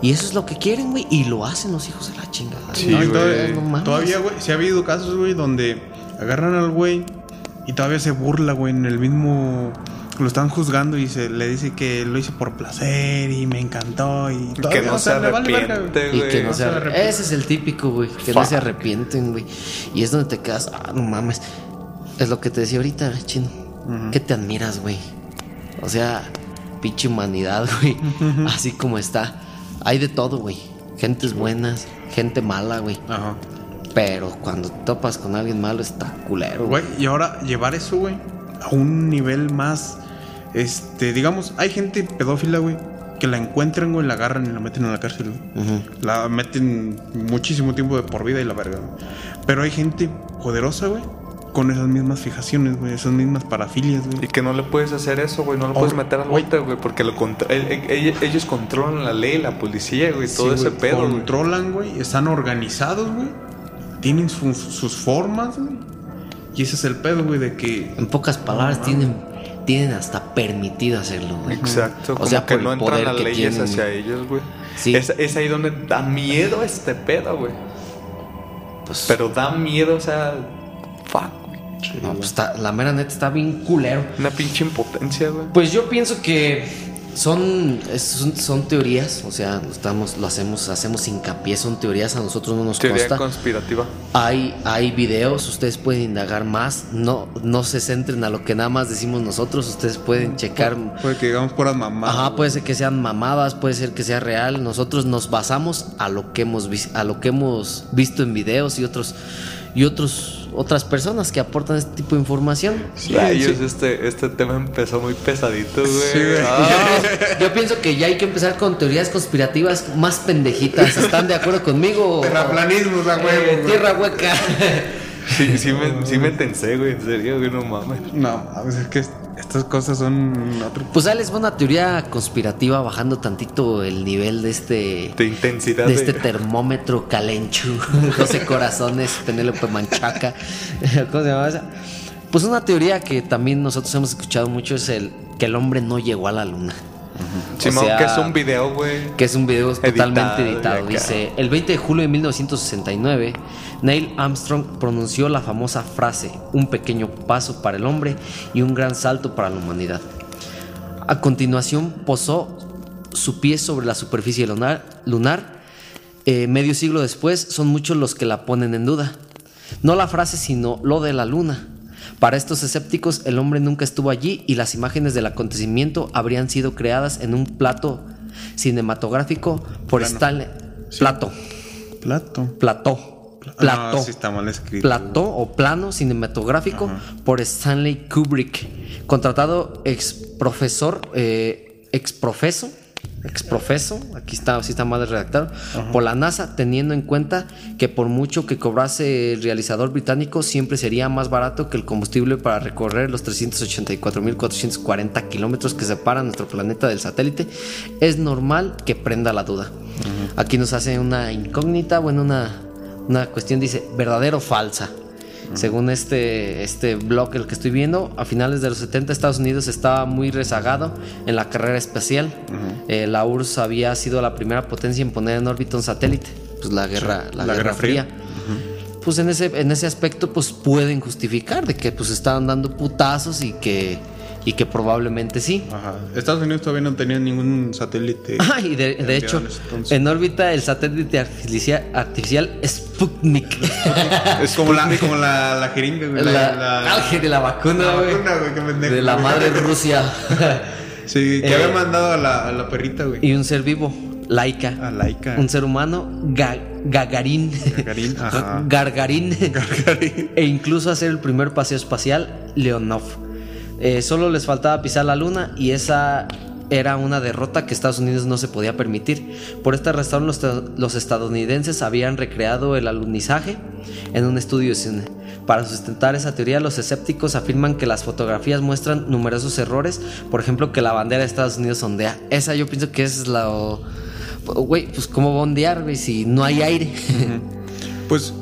Y eso es lo que quieren, güey. Y lo hacen los hijos de la chingada. Sí, No, todavía, No mames. todavía, güey, sí ha habido casos, güey, donde agarran al güey y todavía se burla, güey, en el mismo... Lo están juzgando y se le dice que lo hice por placer y me encantó y... Que no o se vale güey. arrepiente, Y güey. que no se se arre- arrepiente. Ese es el típico, güey. Que no se arrepienten, güey. Y es donde te quedas, ah, no mames. Es lo que te decía ahorita, chino. ¿Qué te admiras, güey? O sea, pinche humanidad, güey. Así como está. Hay de todo, güey. Gentes buenas, gente mala, güey. Ajá. Pero cuando topas con alguien malo está culero. Güey, y ahora llevar eso, güey, a un nivel más... Este, digamos, hay gente pedófila, güey, que la encuentran, güey, la agarran y la meten en la cárcel, güey. La meten muchísimo tiempo de por vida y la verga, güey. Pero hay gente poderosa, güey, con esas mismas fijaciones, güey, esas mismas parafilias, Y güey. que no le puedes hacer eso, güey. No lo Oh, puedes meter al güey. bote, güey. Porque lo contra- el- el- el- ellos controlan la ley, la policía, güey. Todo Sí, ese güey, pedo. Controlan, güey, están organizados, güey. Tienen sus- sus formas, güey. Y ese es el pedo, güey, de que... En pocas palabras, tienen, tienen hasta permitido hacerlo, güey. Exacto. O como sea, que por no el entran poder las que leyes tienen, hacia güey. ellos, güey. Sí. Es, es ahí donde da miedo este pedo, güey. Pues, Pero da miedo, o sea. Fuck, güey. no, pues está- la mera neta está bien culero. Una pinche impotencia, güey. Pues yo pienso que son, son, son teorías, o sea, estamos, lo hacemos, hacemos hincapié, son teorías, a nosotros no nos Teoría consta. conspirativa. Hay, hay videos, ustedes pueden indagar más, no, no se centren a lo que nada más decimos nosotros, ustedes pueden checar. Puede que digamos puras mamás. Ajá, puede ser que sean mamadas, puede ser que sea real. Nosotros nos basamos a lo que hemos a lo que hemos visto en videos y otros y otros otras personas que aportan este tipo de información. Rayos, Este, este tema empezó muy pesadito, güey. Sí, güey. Ah, Yo pienso que ya hay que empezar con teorías conspirativas más pendejitas. ¿Están de acuerdo conmigo? Terraplanismo, la Eh, huevo. tierra hueca. sí, sí, me, sí me tensé, güey. En serio, güey, no mames. No, a veces es que estas cosas son otro. Pues ahí les va una teoría conspirativa bajando tantito el nivel de este De intensidad. de de- este termómetro calenchu, 12 corazones, Penélope Manchaca. ¿Cómo se llama esa? Pues una teoría que también nosotros hemos escuchado mucho es el que el hombre no llegó a la luna. Simón, o sea, que es un video, güey. Que es un video totalmente Editado. Dice, el 20 de julio de 1969, Neil Armstrong pronunció la famosa frase, un pequeño paso para el hombre y un gran salto para la humanidad. A continuación posó su pie sobre la superficie lunar. lunar. Eh, medio siglo después son muchos los que la ponen en duda. No la frase, sino lo de la luna. Para estos escépticos, el hombre nunca estuvo allí y las imágenes del acontecimiento habrían sido creadas en un plato cinematográfico por Plano. Stanley. Plato. Plato. Plató. Plató. No, sí está mal escrito. Plató o plano cinematográfico por Stanley Kubrick, contratado ex profesor, eh, ex profeso, ex profeso, aquí está, sí está mal redactado, por la NASA, teniendo en cuenta que por mucho que cobrase el realizador británico, siempre sería más barato que el combustible para recorrer los 384.440 kilómetros que separan nuestro planeta del satélite, es normal que prenda la duda. Aquí nos hace una incógnita, bueno, una, una cuestión dice, ¿verdadero o falsa? Según este, este blog el que estoy viendo, a finales de los 70 Estados Unidos estaba muy rezagado en la carrera espacial. Eh, la URSS había sido la primera potencia en poner en órbita un satélite. Pues la guerra, la la guerra Guerra Fría. fría. Pues en ese, en ese aspecto, pues pueden justificar de que pues estaban dando putazos y que, y que probablemente sí. Ajá. Estados Unidos todavía no tenía ningún satélite. Ah, y de, de hecho, en en órbita el satélite artificial, artificial Sputnik. Es como la, como la, la jeringa, güey. la, la- ah, de la vacuna, la güey. vacuna, güey, De la madre Rusia. Sí, que Eh, había mandado a la, a la perrita, güey. y un ser vivo, Laika. A Laika. Un ser humano, Ga- Gagarin. Gagarin, ajá. Gargarín. Gagarin. e incluso hacer el primer paseo espacial, Leonov. Eh, solo les faltaba pisar la luna y esa era una derrota que Estados Unidos no se podía permitir. Por esta razón los, los estadounidenses habían recreado el alunizaje en un estudio de cine. Para sustentar esa teoría, los escépticos afirman que las fotografías muestran numerosos errores, por ejemplo, que la bandera de Estados Unidos ondea. Esa yo pienso que es la... Güey, pues cómo va a ondear, güey, si no hay aire. Pues,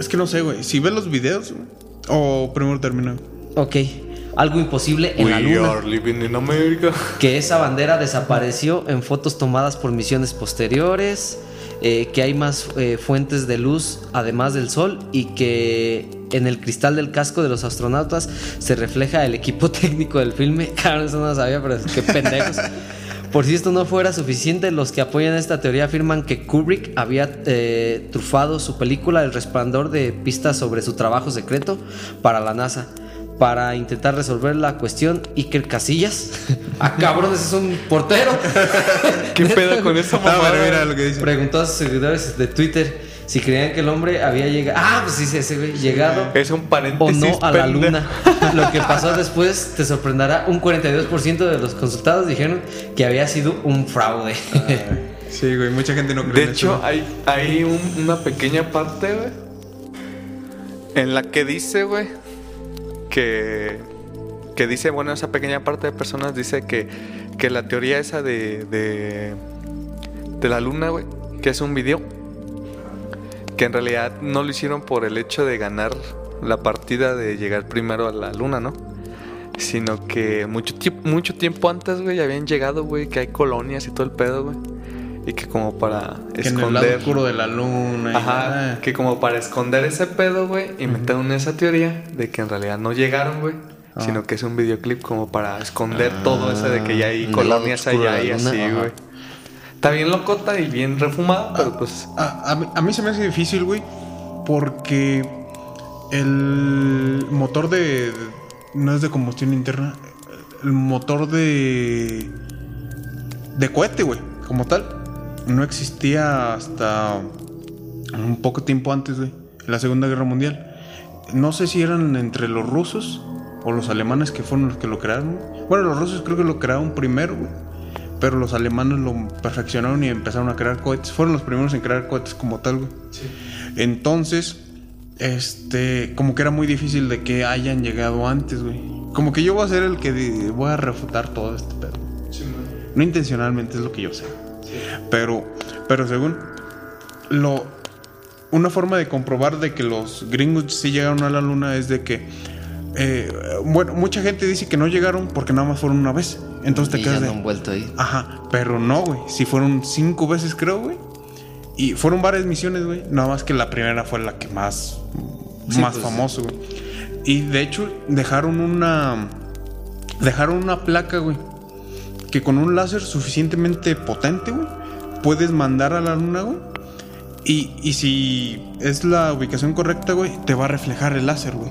es que no sé, güey. Si ves los videos, o primero termina. ok, algo imposible en la We luna. are living in America. que esa bandera desapareció en fotos tomadas por misiones posteriores, eh, que hay más eh, fuentes de luz además del sol y que en el cristal del casco de los astronautas se refleja el equipo técnico del filme. Claro, eso no lo sabía, pero qué pendejos. Por si esto no fuera suficiente, los que apoyan esta teoría afirman que Kubrick había eh, trufado su película El Resplandor de pistas sobre su trabajo secreto para la NASA para intentar resolver la cuestión Iker Casillas. ah, cabrón, ese es un portero. ¿Qué pedo con esa Ah, mamada? pero mira lo que dice. Preguntó a sus seguidores de Twitter si creían que el hombre había llegado. Ah, pues sí, sí, ese güey, llegado Es un o paréntesis. no a la luna. Lo que pasó después te sorprenderá. Un 42% de los consultados dijeron que había sido un fraude. Sí, güey, mucha gente no cree De en hecho, eso. hay, hay un- una pequeña parte, güey, en la que dice, güey, que, que dice, bueno, esa pequeña parte de personas dice que, que la teoría esa de, de, de la luna, güey, que es un video, que en realidad no lo hicieron por el hecho de ganar la partida de llegar primero a la luna, ¿no? Sino que mucho, mucho tiempo antes, güey, habían llegado, güey, que hay colonias y todo el pedo, güey. Y que como para Que en el lado esconder... oscuro de la luna. y- Ajá, ah. que como para esconder ese pedo, güey, inventaron esa teoría de que en realidad no llegaron, güey, Ah. sino que es un videoclip como para esconder todo eso de que ya hay colonias allá y así, güey. Está bien locota y bien refumada, pero pues A, a mí- a mí se me hace difícil, güey, porque el motor de, de- no es de combustión interna, el motor de de cohete, güey, como tal, no existía hasta un poco tiempo antes, güey. la Segunda Guerra Mundial. No sé si eran entre los rusos o los alemanes que fueron los que lo crearon. Bueno, los rusos creo que lo crearon primero, güey. Pero los alemanes lo perfeccionaron y empezaron a crear cohetes. Fueron los primeros en crear cohetes como tal, güey. Entonces, este, como que era muy difícil de que hayan llegado antes, güey. Como que yo voy a ser el que voy a refutar todo este pedo. No intencionalmente es lo que yo sé. Pero, pero según lo, una forma de comprobar de que los gringos sí llegaron a la luna es de que, eh, bueno, mucha gente dice que no llegaron porque nada más fueron una vez. Entonces te y quedas ya de, no han vuelto ahí. Ajá, pero no, güey. Si fueron cinco veces, creo, güey. Y fueron varias misiones, güey. Nada más que la primera fue la que más, Sí, más pues. famoso, güey. Y de hecho, dejaron una. Dejaron una placa, güey. Que con un láser suficientemente potente, güey. Puedes mandar a la luna, güey. Y, y si es la ubicación correcta, güey, te va a reflejar el láser, güey.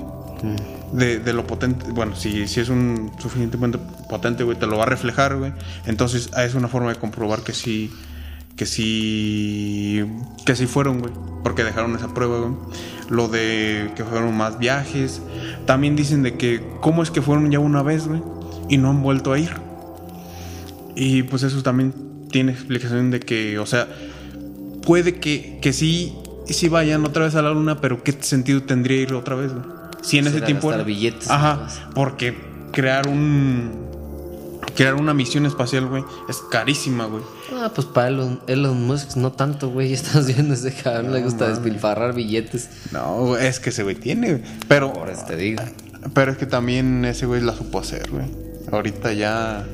De, de lo potente, bueno, si, si es un suficientemente potente, güey, te lo va a reflejar, güey. Entonces, ah, es una forma de comprobar que sí, que sí, que sí fueron, güey. Porque dejaron esa prueba, güey. Lo de que fueron más viajes. También dicen de que, ¿cómo es que fueron ya una vez, güey? Y no han vuelto a ir. Y pues eso también tiene explicación de que, o sea, puede que, que sí, sí vayan otra vez a la luna, pero ¿qué sentido tendría ir otra vez, güey? Si en ese tiempo... era- billetes, Ajá, porque crear un... Crear una misión espacial, güey, es carísima, güey. Ah, pues para Elon, Elon Musk no tanto, güey. Estás viendo ese cabrón, le gusta despilfarrar billetes. No, es que ese güey tiene, güey. Pero, Por eso te digo. pero es que también ese güey la supo hacer, güey. Ahorita ya,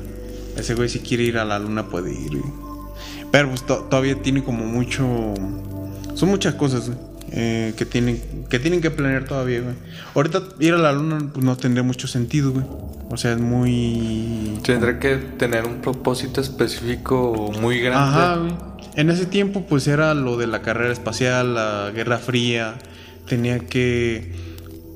ese güey si quiere ir a la luna puede ir, güey. Pero pues to- todavía tiene como mucho, son muchas cosas, güey. eh, que tienen que tienen que planear todavía, güey. Ahorita ir a la luna pues no tendría mucho sentido, güey. O sea, es muy Tendrá que tener un propósito específico muy grande. Ajá, güey. En ese tiempo, pues era lo de la carrera espacial, la Guerra Fría. Tenía que,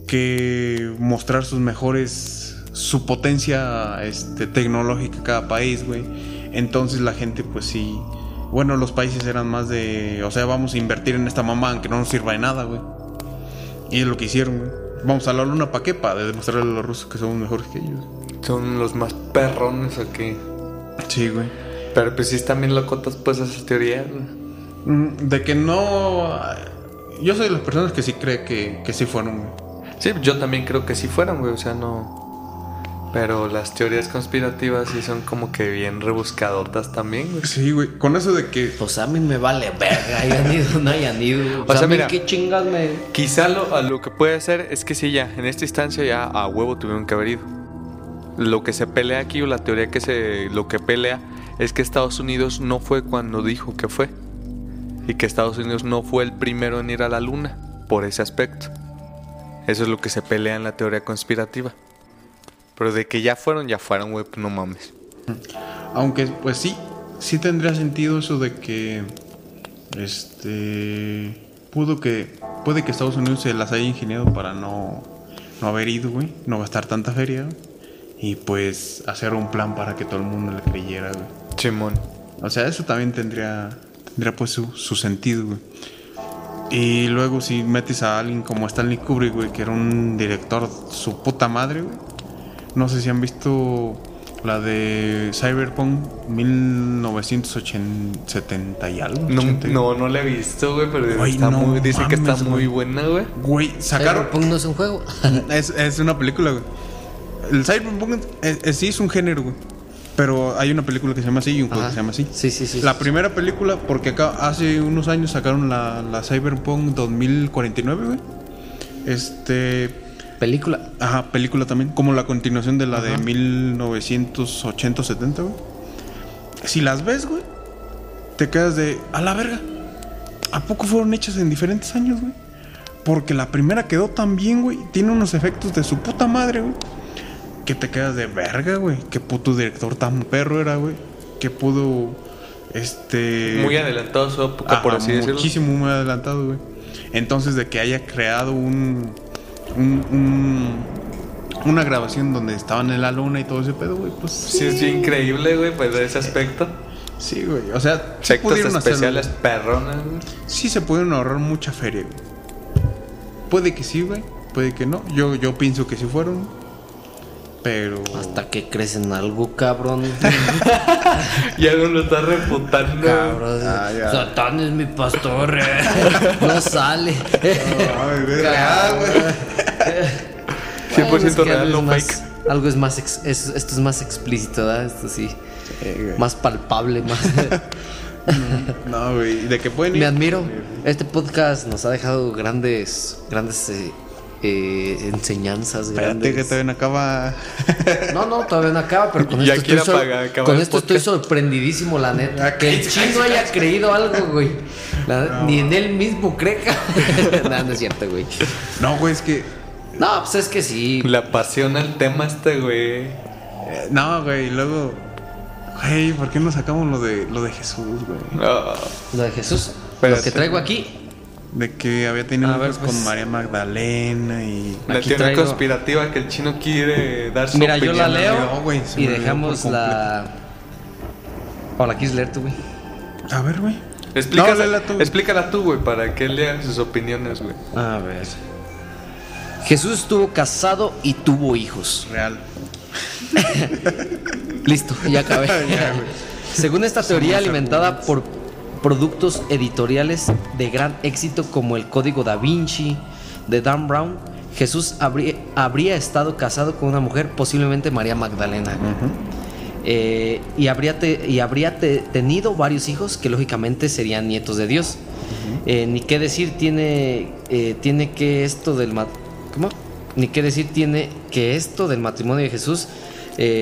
que mostrar sus mejores, su potencia este, tecnológica cada país, güey. Entonces la gente, pues sí. Bueno, los países eran más de. O sea, vamos a invertir en esta mamá, aunque no nos sirva de nada, güey. Y es lo que hicieron, güey. Vamos a la luna para qué, para demostrarle a los rusos que somos mejores que ellos. Son los más perrones aquí. Sí, güey. Pero pues sí están bien locotas pues esas teorías. güey. Mm, De que no. Yo soy de las personas que sí cree que, que sí fueron, güey. Sí, yo también creo que sí fueron, güey. O sea, no. Pero las teorías conspirativas sí son como que bien rebuscadotas también, güey. Sí, güey. Con eso de que. Pues a mí me vale verga, hayan ido, no hayan ido. O, sea, sea, a mí mira. qué chingas me. Quizá lo, a lo que puede ser es que sí, ya, en esta instancia ya a huevo tuvieron que haber ido. Lo que se pelea aquí, o la teoría que se. lo que pelea, es que Estados Unidos no fue cuando dijo que fue. Y que Estados Unidos no fue el primero en ir a la luna, por ese aspecto. Eso es lo que se pelea en la teoría conspirativa. Pero de que ya fueron, ya fueron, güey, no mames. Aunque, pues sí. Sí tendría sentido eso de que. Este. Pudo que. Puede que Estados Unidos se las haya ingeniado para no. No haber ido, güey. No gastar tanta feria, güey. Y pues hacer un plan para que todo el mundo le creyera, güey. Chimón. O sea, eso también tendría, tendría pues su, su sentido, güey. Y luego si metes a alguien como Stanley Kubrick, güey, que era un director su puta madre, güey. No sé si han visto la de Cyberpunk 1970 y algo. No, 80. no, no la he visto, güey, pero Güey, está no muy, dicen que está mames, muy buena, güey. Güey, sacaron... Cyberpunk no es un juego. Es, es una película, güey. El Cyberpunk es- es- sí es un género, güey. Pero hay una película que se llama así y un juego Ajá. que se llama así. Sí, sí, sí. La sí. primera película, porque acá hace unos años sacaron la, la Cyberpunk 2049, güey. Este. Película. Ajá, película también. Como la continuación de la de 1980-70, güey. Si las ves, güey, te quedas de. A la verga. ¿A poco fueron hechas en diferentes años, güey? Porque la primera quedó tan bien, güey. Tiene unos efectos de su puta madre, güey. Que te quedas de verga, güey. Qué puto director tan perro era, güey. Que pudo. Este. Muy adelantado su época, por Ajá, así decirlo. Muchísimo, muy adelantado, güey. Entonces, de que haya creado un, un- un- una grabación donde estaban en la luna y todo ese pedo, güey, pues Sí, es bien increíble, güey, pues de ese aspecto. sí, güey. O sea, Efectos pudieron especiales perrones, güey. Sí se pudieron ahorrar mucha feria, güey. puede que sí, güey. Puede que no. Yo, yo pienso que sí fueron. Pero. Hasta que crecen algo, cabrón. Ya no lo está refutando. cabrón. Ah. Satán es mi pastor. eh. no sale. Ay, güey, real, güey. 100% Bueno, es que real, algo no es fake. más- Algo es más. ex- es- esto es más explícito, ¿verdad? Esto sí. Más palpable, más. No, güey. De que pueden ir. Me admiro. Este podcast nos ha dejado grandes. Grandes. eh, eh, enseñanzas. Espérate grandes- que todavía no acaba. No, no, todavía no acaba, pero con Ya esto, estoy, sor- apagar- acabar con esto estoy sorprendidísimo, la neta. Ya, Que el chino haya creído algo, güey. La- Ni en él mismo cree. no, no es cierto, güey. No, güey, es que. No, pues es que sí. Le apasiona el tema este, güey. eh, no, güey. y Luego. Güey, ¿por qué no sacamos lo de, lo de Jesús, güey? No. Lo de Jesús. Espérate. Lo que traigo aquí. De que había tenido A ver, hijos pues. con María Magdalena y. La teoría traigo- conspirativa que el chino quiere dar su Mira, yo la opinión. leo y dejamos la. O la quieres leer tú, güey. A ver, güey. Explícala, No, tú. explícala tú, güey, para que él lea sus opiniones, güey. A ver. Jesús estuvo casado y tuvo hijos. Real. Listo, ya acabé. Ya. Según esta teoría alimentada por productos editoriales de gran éxito como el Código da Vinci de Dan Brown, Jesús habría, habría estado casado con una mujer, posiblemente María Magdalena. Eh, y habría, te- y habría te- tenido varios hijos que lógicamente serían nietos de Dios. Eh, ni qué decir tiene, eh, tiene que esto del ¿cómo? Ni qué decir tiene que esto del matrimonio de Jesús,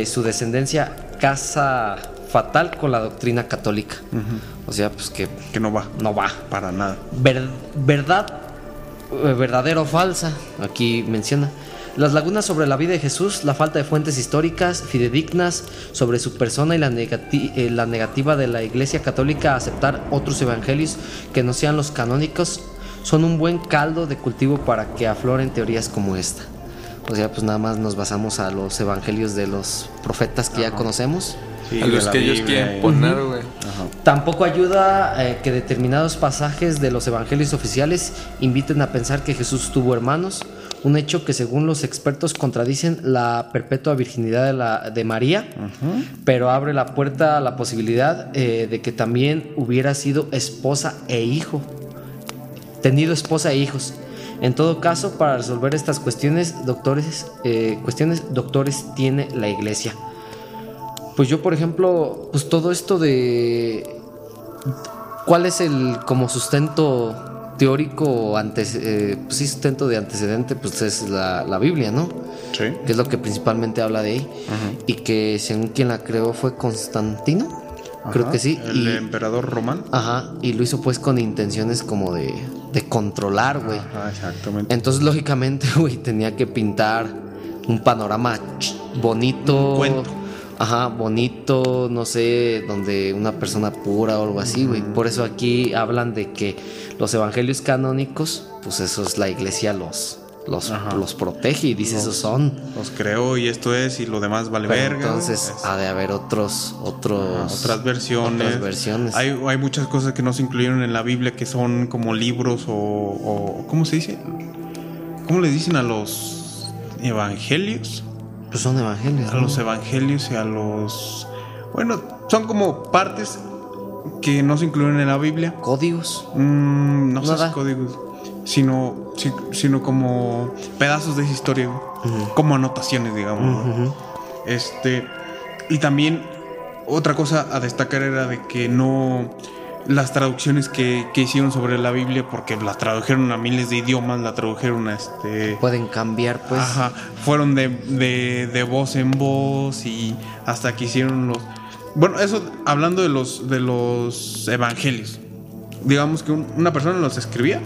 su descendencia casa fatal con la doctrina católica. O sea, pues que Que no va. no va. Para nada. Ver- verdad, eh, verdadero o falsa, aquí menciona. Las lagunas sobre la vida de Jesús, la falta de fuentes históricas fidedignas sobre su persona y la, negati- eh, la negativa de la Iglesia Católica a aceptar otros evangelios que no sean los canónicos son un buen caldo de cultivo para que afloren teorías como esta. O sea, pues nada más nos basamos a los evangelios de los profetas que ya conocemos. Sí, a los que ellos quieren poner, güey. Tampoco ayuda eh, que determinados pasajes de los evangelios oficiales inviten a pensar que Jesús tuvo hermanos, un hecho que según los expertos contradicen la perpetua virginidad de, la, de María, pero abre la puerta a la posibilidad eh, de que también hubiera sido esposa e hijo, tenido esposa e hijos. En todo caso, para resolver estas cuestiones, doctores, eh, cuestiones, doctores tiene la iglesia. Pues yo, por ejemplo, pues todo esto de cuál es el como sustento teórico antes, eh, pues sí, sustento de antecedente, pues es la, la Biblia, ¿no? Sí. Que es lo que principalmente habla de ahí. Y que según quien la creó fue Constantino. Creo Ajá, que sí. El y, emperador romano. ajá, y lo hizo pues con intenciones como de, de controlar, güey. Ajá, exactamente. Entonces, lógicamente, güey, tenía que pintar un panorama bonito. Un cuento. Ajá, bonito, no sé, donde una persona pura o algo así, güey. Por eso aquí hablan de que los evangelios canónicos, pues eso es la iglesia los, los, los protege y dice, esos son. Los creó y esto es y lo demás vale Pero verga. entonces Es- ha de haber otros, otros, Ajá, otras versiones. otras versiones. Hay, hay muchas cosas que no se incluyeron en la Biblia que son como libros o, o- ¿cómo se dice? ¿Cómo le dicen a los evangelios? Pues son evangelios. A ¿no? los evangelios y a los... Bueno, son como partes que no se incluyen en la Biblia. Códigos. Mm, no sé si códigos, sino, si- sino como pedazos de esa historia, como anotaciones, digamos. Este, y también otra cosa a destacar era de que no las traducciones que, que hicieron sobre la Biblia, porque la tradujeron a miles de idiomas, la tradujeron a este. Pueden cambiar, pues. Ajá, fueron de, de, de voz en voz y hasta que hicieron los. Bueno, eso hablando de los, de los evangelios. Digamos que un- una persona los escribía,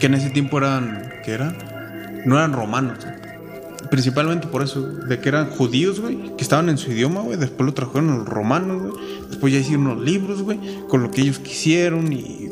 que en ese tiempo eran. ¿Qué eran? No eran romanos. Principalmente por eso, de que eran judíos, güey, que estaban en su idioma, güey. Después lo trajeron los romanos, güey. Después ya hicieron los libros, güey, con lo que ellos quisieron y.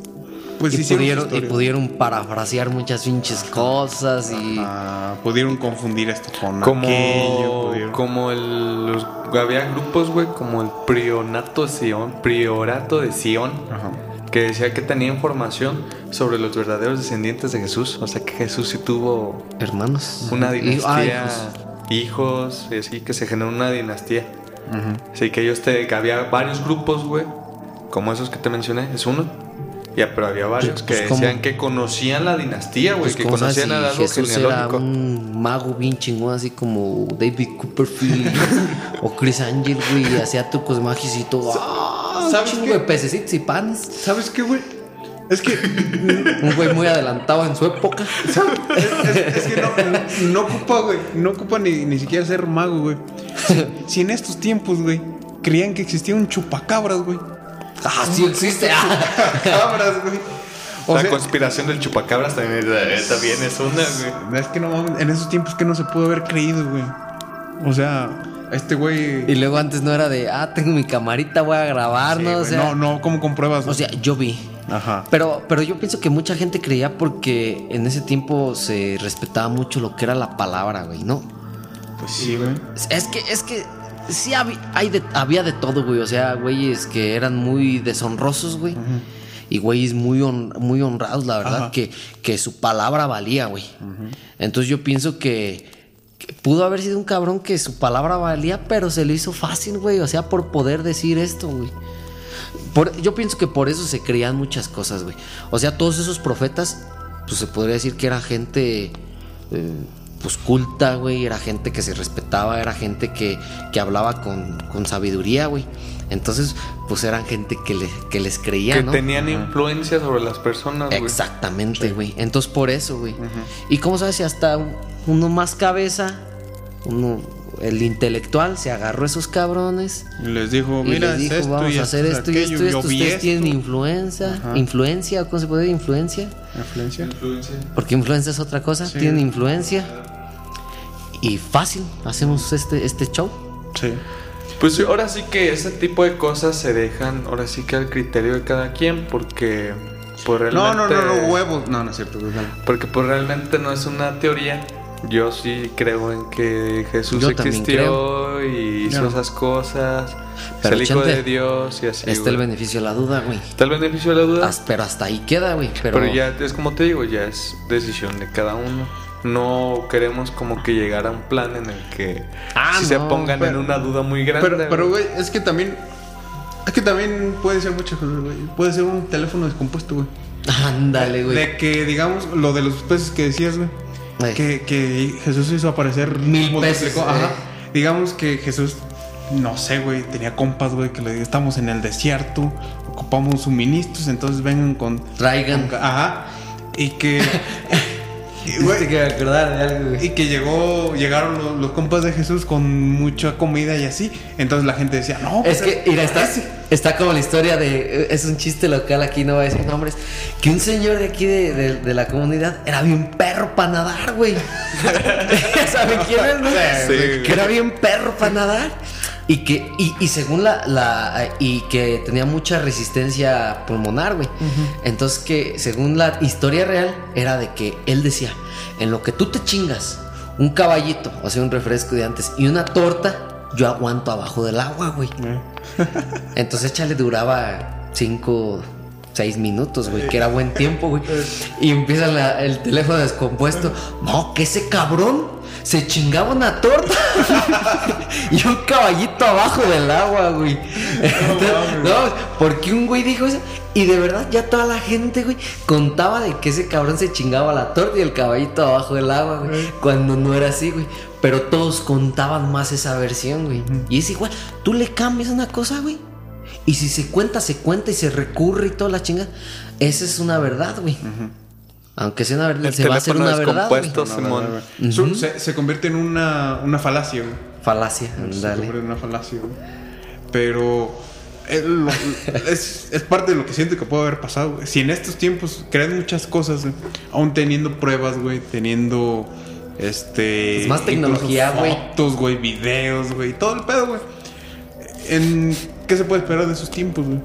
Pues y, pudieron, y pudieron parafrasear muchas pinches cosas y Ah, pudieron confundir esto con Como, aquello. pudieron- como el, los- había grupos, güey, como el Prionato de Sion, Priorato de Sion, Ajá. Que decía que tenía información sobre los verdaderos descendientes de Jesús. O sea que Jesús sí tuvo Hermanos. una Y- dinastía, ah, hijos, y así que se generó una dinastía. Así que ellos te, que había varios grupos, güey, como esos que te mencioné, es uno. Ya, pero había varios Pues, que ¿cómo? decían que conocían la dinastía, güey, Pues, que ¿cómo conocían el si árbol Jesús era genealógico. un mago bien chingón, así como David Copperfield o Chris Angel, güey, hacía trucos mágicos y todo. Un ¿Sabes chingo qué? de pececitos y panes. ¿Sabes qué, güey? Es que Un güey muy adelantado en su época. es, es que no, no ocupa, güey. No ocupa ni, ni siquiera ser mago, güey. Si, si en estos tiempos, güey, creían que existía un chupacabras, güey. Ah, sí existe. Ah. Cabras, güey. O la sea, conspiración del chupacabras también, eh, también es una, güey. es que no mames, en esos tiempos que no se pudo haber creído, güey. O sea, este güey. Y luego antes no era de, ah, tengo mi camarita, voy a grabar, Sí, ¿no? O güey, sea, no, no, ¿cómo compruebas? o sea, yo vi. Ajá. Pero, pero yo pienso que mucha gente creía porque en ese tiempo se respetaba mucho lo que era la palabra, güey, ¿no? Pues sí, güey. Es que, es que sí había, hay de, había de todo, güey. O sea, güeyes que eran muy deshonrosos, güey. Y güeyes muy, muy honrados, la verdad, Ajá. que, que su palabra valía, güey. Entonces yo pienso que pudo haber sido un cabrón que su palabra valía, pero se le hizo fácil, güey. O sea, por poder decir esto, güey. Yo pienso que por eso se creían muchas cosas, güey. O sea, todos esos profetas, pues se podría decir que era gente, eh, pues culta, güey. Era gente que se respetaba, era gente que, que hablaba con, con sabiduría, güey. Entonces, pues eran gente que, le- que les creía, Que ¿no? tenían influencia sobre las personas, güey. Exactamente, güey. Entonces, por eso, güey. ¿Y cómo sabes si hasta uno más cabeza, uno, el intelectual, se agarró a esos cabrones? Y les dijo, Y mira, les dijo, es esto vamos y a hacer esto y esto y esto. Ustedes esto". tienen influencia, Ajá. influencia, ¿cómo se puede decir? Influencia. Influencia. Porque influencia es otra cosa. Sí. Tienen influencia. Y fácil, hacemos este, este show. Sí. Pues ahora sí que ese tipo de cosas se dejan, ahora sí que al criterio de cada quien, porque pues No, no, realmente... no, no, huevos. No, no es cierto. Porque pues realmente no es una teoría. Yo sí creo en que Jesús Yo existió y hizo no. esas cosas. es el hijo de Dios y así. Está el beneficio de la duda, güey. Está el beneficio de la duda. Pero hasta ahí queda, güey. Pero, Pero ya es como te digo, ya es decisión de cada uno. No queremos como que llegar a un plan en el que Ah, si se pongan pero- en una duda muy grande. Pero, pero, güey, es que también. Es que también puede ser muchas cosas, güey. Puede ser un teléfono descompuesto, güey. Ándale, güey. De que, digamos, lo de los peces que decías, güey. Ay. Que, que Jesús hizo aparecer Mil peces, Ajá. eh. Digamos que Jesús, no sé, güey, tenía compas, güey, que le digo, estamos en el desierto, ocupamos suministros, entonces vengan con. Traigan. con- ajá. Y que. y, güey, que acordar de algo, güey. y que llegó, llegaron los, los compas de Jesús con mucha comida y así. Entonces la gente decía, no, Es pues, que, mira, está, está como la historia de. Es un chiste local aquí, no voy a decir nombres. Que un señor de aquí de, de- de la comunidad era bien perro para nadar, güey. ¿Saben quién es, no? Sí. Que era bien perro para nadar. Y que, y, y según la, la. Y que tenía mucha resistencia pulmonar, güey. Entonces, que según la historia real, era de que él decía: En lo que tú te chingas un caballito, o sea, un refresco de antes, y una torta, yo aguanto abajo del agua, güey. Entonces échale duraba 5, 6 minutos, güey, que era buen tiempo, güey. Y empieza la- el teléfono descompuesto. No, que ese cabrón se chingaba una torta y un caballito abajo del agua, güey. Entonces, No, porque un güey dijo eso. Y de verdad ya toda la gente, güey, contaba de que ese cabrón se chingaba la torta y el caballito abajo del agua, güey. Cuando no era así, güey. Pero todos contaban más esa versión, güey. Y es igual, tú le cambias una cosa, güey. Y si se cuenta, se cuenta y se recurre y toda la chinga. Esa es una verdad, güey. Aunque sea una verdad, El se va a hacer una verdad. Simón. no. Su- se, se convierte en una, una falacia, güey. Falacia, Se ándale. convierte en una falacia, güey. Pero es, lo- es- es parte de lo que siento que puede haber pasado, güey. Si en estos tiempos crean muchas cosas, güey, aún teniendo pruebas, güey, teniendo este Pues más tecnología, güey. Fotos, güey, videos, güey, todo el pedo, güey. En ¿qué se puede esperar de esos tiempos, güey?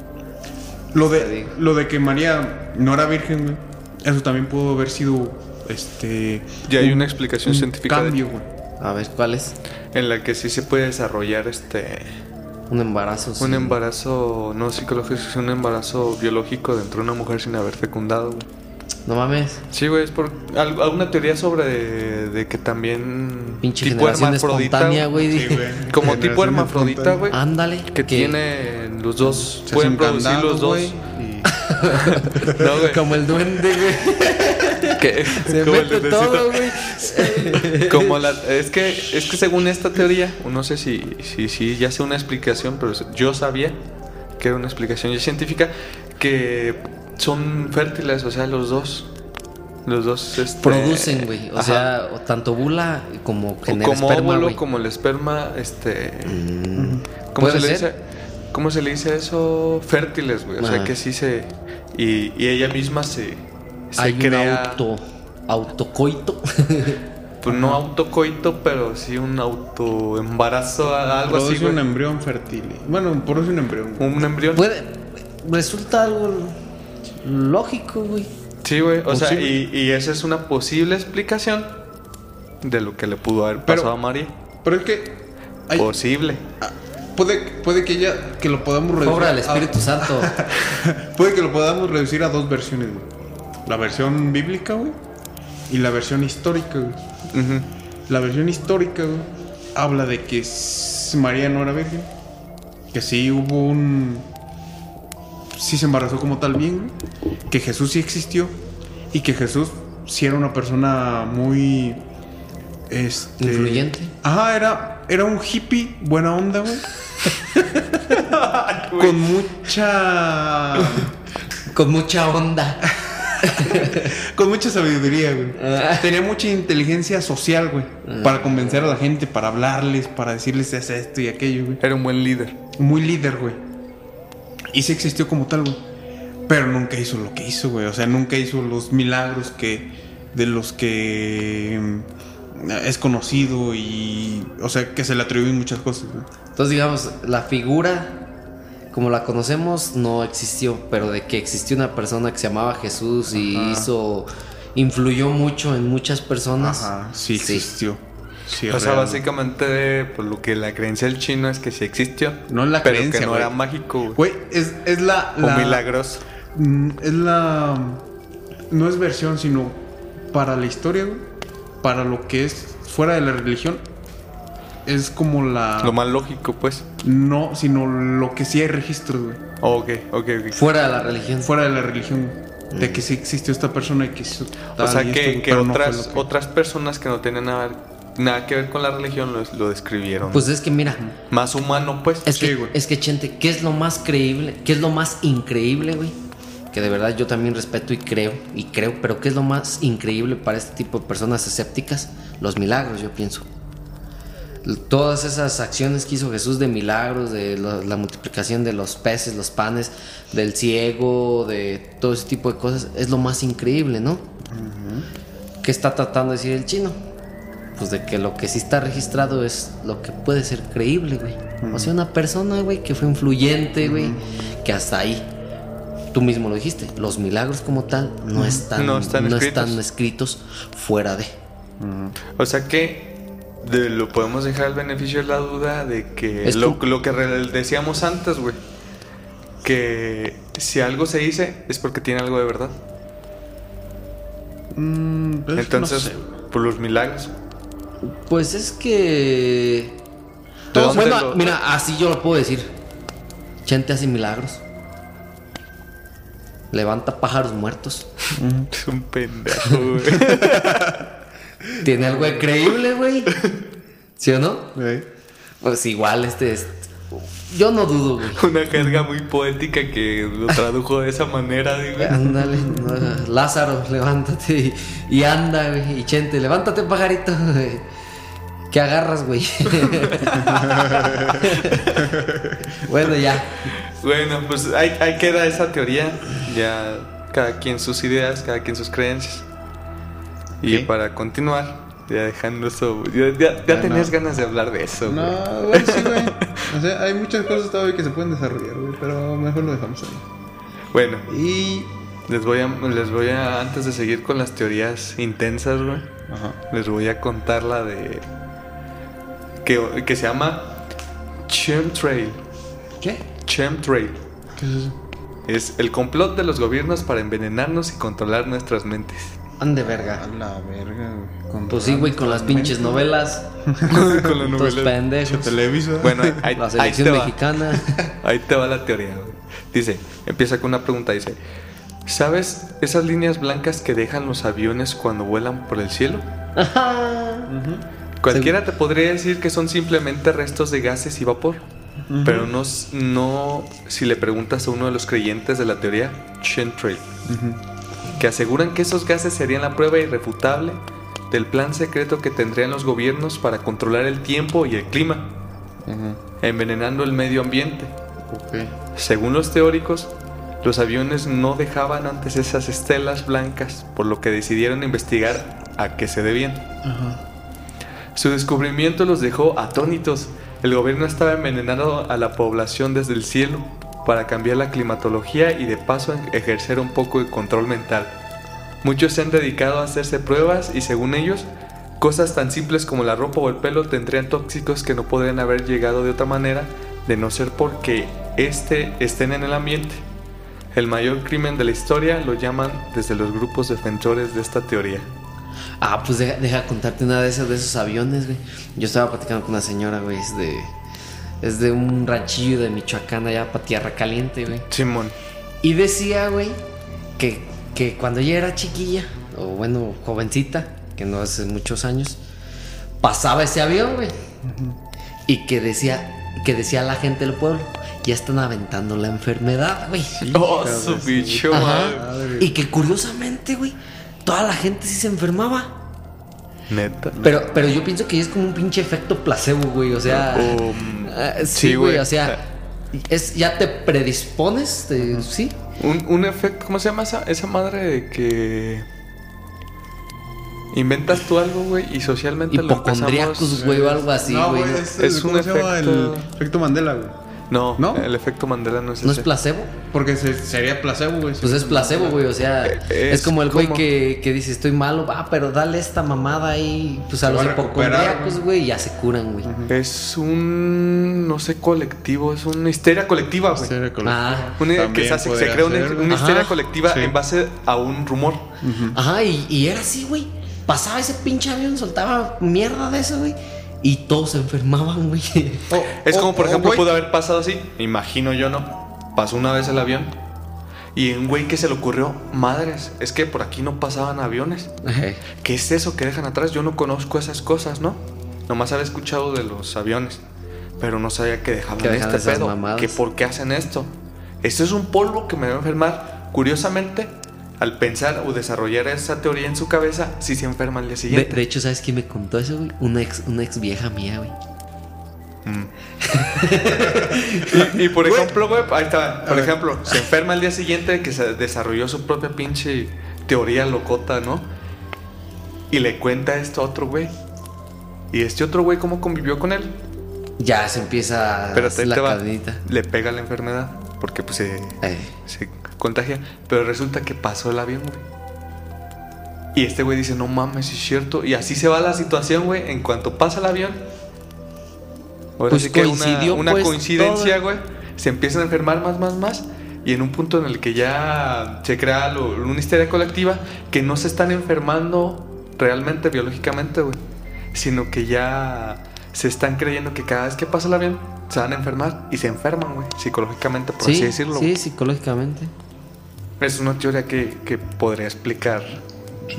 Lo de lo de que María no era virgen, güey. Eso también pudo haber sido este Ya hay un- una explicación un científica de- cambio, güey. A ver, ¿cuál es? en la que sí se puede desarrollar este Un embarazo. Un sí. embarazo no psicológico, es un embarazo biológico dentro de una mujer sin haber fecundado, güey. No mames. Sí, güey, es por al- alguna teoría sobre de, de que también Pinche tipo hermafrodita, espontánea, güey. Sí, güey. como tipo hermafrodita, güey, Ándale. que tiene los dos, Se pueden producir candado, los dos. güey, y- No, güey. Como el duende, güey. que- Se como el mete todo, güey. Como la, es que es que según esta teoría, no sé si si, si ya sé una explicación, pero yo sabía que era una explicación ya científica que son fértiles, o sea, los dos. Los dos este, Producen, güey. O ajá. sea, o tanto bula como O genera como esperma, óvulo, como el esperma, este Mm. ¿Cómo se ¿Puede le dice? ¿Cómo se le dice eso? Fértiles, güey. O sea que sí se y, y ella misma se se Hay un crea auto, autocoito. pues no autocoito, pero sí un autoembarazo, algo así, produce un embrión fértil. Bueno, produce un embrión. Un embrión. Puede. Resulta algo lógico, güey. Sí, güey. O sea, y, y esa es una posible explicación de lo que le pudo haber Pero- pasado a María. Pero es que hay- Posible. ah, puede, puede que ella que lo podamos reducir. Obra del a- Espíritu Santo. puede que lo podamos reducir a dos versiones, güey. La versión bíblica, güey, y la versión histórica, güey. La versión histórica, güey, habla de que María no era virgen. Que sí hubo un. Sí se embarazó como tal bien, güey. Que Jesús sí existió. Y que Jesús sí era una persona muy. Este. Influyente. Ajá, era, era un hippie, buena onda, güey. Con mucha. Con mucha onda. Con mucha sabiduría, güey. Ah. Tenía mucha inteligencia social, güey. Para convencer a la gente, para hablarles, para decirles haz esto y aquello, güey. Era un buen líder. Muy líder, güey. Y sí existió como tal, güey. Pero nunca hizo lo que hizo, güey. O sea, nunca hizo los milagros que. de los que. mm, es conocido y. O sea, que se le atribuyen muchas cosas, güey. Entonces, digamos, la figura como la conocemos no existió, pero de que existió una persona que se llamaba Jesús y Ajá. hizo, influyó mucho en muchas personas. Ajá, sí existió. Sí, O sea, real. básicamente, por lo que la creencia del chino es que sí existió. No es la pero creencia, que no güey. era mágico, güey. Es, es la. O la- milagroso. Mm, Es la. No es versión, sino para la historia, güey. Para lo que es fuera de la religión. Es como la. Lo más lógico, pues. No, sino lo que sí hay registros, güey. Oh, ok, ok, ok. Fuera de la religión. Fuera de la religión, güey. De que sí existió esta persona y que O sea, que, esto, que no otras, que- otras personas que no tienen nada, nada que ver con la religión lo, lo describieron. Pues es que mira, Más humano, pues. es Sí, que, güey. es que Chente, ¿qué es lo más creíble? ¿Qué es lo más increíble, güey? Que de verdad yo también respeto y creo, y creo, pero ¿qué es lo más increíble para este tipo de personas escépticas? Los milagros, yo pienso. Todas esas acciones que hizo Jesús de milagros, de lo- la multiplicación de los peces, los panes, del ciego, de todo ese tipo de cosas, es lo más increíble, ¿no? ¿Qué está tratando de decir el chino? Pues de que lo que sí está registrado es lo que puede ser creíble, güey. O sea, una persona, güey, que fue influyente, güey, que hasta ahí. Tú mismo lo dijiste, los milagros como tal no están, No están escritos. están escritos fuera de. O sea que de- lo podemos dejar al beneficio de la duda de que Es lo, que- lo que re- decíamos antes, güey. Que si algo se dice es porque tiene algo de verdad. Mm, pues, Entonces, no sé, güey. por los milagros. Pues es que. ¿De Todos, dónde bueno, lo- mira, así yo lo puedo decir. Chente hace milagros. Levanta pájaros muertos. Es un pendejo, güey. Tiene algo de creíble, güey. ¿Sí o no? Güey. Pues igual, este es. Yo no dudo, güey. Una jerga muy poética que lo tradujo de esa manera, güey. Ándale, no, Lázaro, levántate y, y anda, güey. Y Chente, levántate, pajarito. güey. ¿Qué agarras, güey? bueno, ya. Bueno, pues ahí, ahí queda esa teoría. Ya cada quien sus ideas, cada quien sus creencias. Y para continuar, ya dejando eso. Ya, ya- tenías no. ganas de hablar de eso. No, güey, sí, güey. O sea, hay muchas cosas todavía que se pueden desarrollar, güey. Pero mejor lo dejamos ahí. Bueno, Y. les voy a, les voy a, antes de seguir con las teorías intensas, güey, Ajá. les voy a contar la de. que, que se llama Chemtrail. ¿Qué? Chemtrail. ¿Qué es eso? Es el complot de los gobiernos para envenenarnos y controlar nuestras mentes. Ande verga. A la verga, güey. Pues sí, güey, con las pinches novelas. Con la Todos novela. pendejos. Televisa. Bueno, ahí, La ahí selección te va. mexicana. Ahí te va la teoría. güey. Dice, empieza con una pregunta. Dice, ¿sabes esas líneas blancas que dejan los aviones cuando vuelan por el cielo? Cualquiera te podría decir que son simplemente restos de gases y vapor. Pero no, no si le preguntas a uno de los creyentes de la teoría Chemtrail, que aseguran que esos gases serían la prueba irrefutable del plan secreto que tendrían los gobiernos para controlar el tiempo y el clima, envenenando el medio ambiente. Según los teóricos, los aviones no dejaban antes esas estelas blancas, por lo que decidieron investigar a qué se debían. Su descubrimiento los dejó atónitos. El gobierno estaba envenenando a la población desde el cielo para cambiar la climatología y de paso ejercer un poco de control mental. Muchos se han dedicado a hacerse pruebas y según ellos, cosas tan simples como la ropa o el pelo tendrían tóxicos que no podrían haber llegado de otra manera de no ser porque este estén en el ambiente. El mayor crimen de la historia lo llaman desde los grupos defensores de esta teoría. Ah, pues deja, deja contarte una de esas de esos aviones, güey. Yo estaba platicando con una señora, güey, de es de un ranchillo de Michoacán allá para Tierra Caliente, güey. Simón. Y decía, güey, que, que cuando ella era chiquilla, o bueno, jovencita, que no hace muchos años, pasaba ese avión, güey. Y que decía, que decía la gente del pueblo, ya están aventando la enfermedad, güey. Oh, su bicho. Y que curiosamente, güey, toda la gente sí se enfermaba. Neta. Pero, pero yo pienso que es como un pinche efecto placebo, güey. O sea, Um, ah, sí, sí, güey. güey. O sea, es, ya te predispones, te- sí. Un, un efecto, ¿cómo se llama esa, esa madre de que inventas tú algo, güey, y socialmente lo Hipocondriacos, empezamos... güey, o algo así, güey. ¿no? es, Es un efecto- El efecto Mandela, güey. No, ¿No? el efecto Mandela no es ¿No es placebo? Porque se- sería placebo, güey. Pues es placebo, güey. O sea, Eh, es, es como el güey que, que dice estoy malo, va, pero dale esta mamada ahí, pues a Se los hipocondriacos, ¿no? güey, y ya se curan, güey. Es un, no sé, colectivo, es una histeria colectiva, güey. Histeria colectiva. Ah. Una que También se, hace- se crea una, ser, güey. una histeria Ajá. colectiva Sí. en base a un rumor. Ajá, y, y era así, güey. Pasaba ese pinche avión, soltaba mierda de eso, güey. Y todos se enfermaban, güey. O- Es como, por o, ejemplo, pudo haber pasado así. Imagino yo, ¿no? Pasó una vez el avión. Y un güey que se le ocurrió, madres, es que por aquí no pasaban aviones. ¿Qué es eso que dejan atrás? Yo no conozco esas cosas, ¿no? Nomás había escuchado de los aviones, pero no sabía que dejaban Que este pedo. mamadas. Que por qué hacen esto. Esto es un polvo que me va a enfermar. Curiosamente, al pensar o desarrollar esa teoría en su cabeza, sí se enferma al día De, siguiente. de hecho, ¿sabes quién me contó eso, güey? Una ex, una ex vieja mía, güey. Y, y por Güey. ejemplo, güey, ahí está. Por ejemplo, se enferma al día siguiente que se desarrolló su propia pinche teoría locota, ¿no? Y le cuenta esto a otro güey. Y este otro güey, ¿cómo convivió con él? Ya se empieza Pero a hacer te, la te va, le pega la enfermedad porque pues se, Eh, se contagia. Pero resulta que pasó el avión, güey. Y este güey dice, no mames, es cierto. Y así se va la situación, güey. En cuanto pasa el avión. Ahora Pues sí que una, una pues, coincidencia, güey. Se empiezan a enfermar más, más, más. Y en un punto en el que ya se crea lo- una histeria colectiva que no se están enfermando realmente biológicamente, güey. Sino que ya se están creyendo que cada vez que pasa el avión se van a enfermar y se enferman, güey. Psicológicamente, por sí, así decirlo. sí, psicológicamente. Es una teoría que, que podría explicar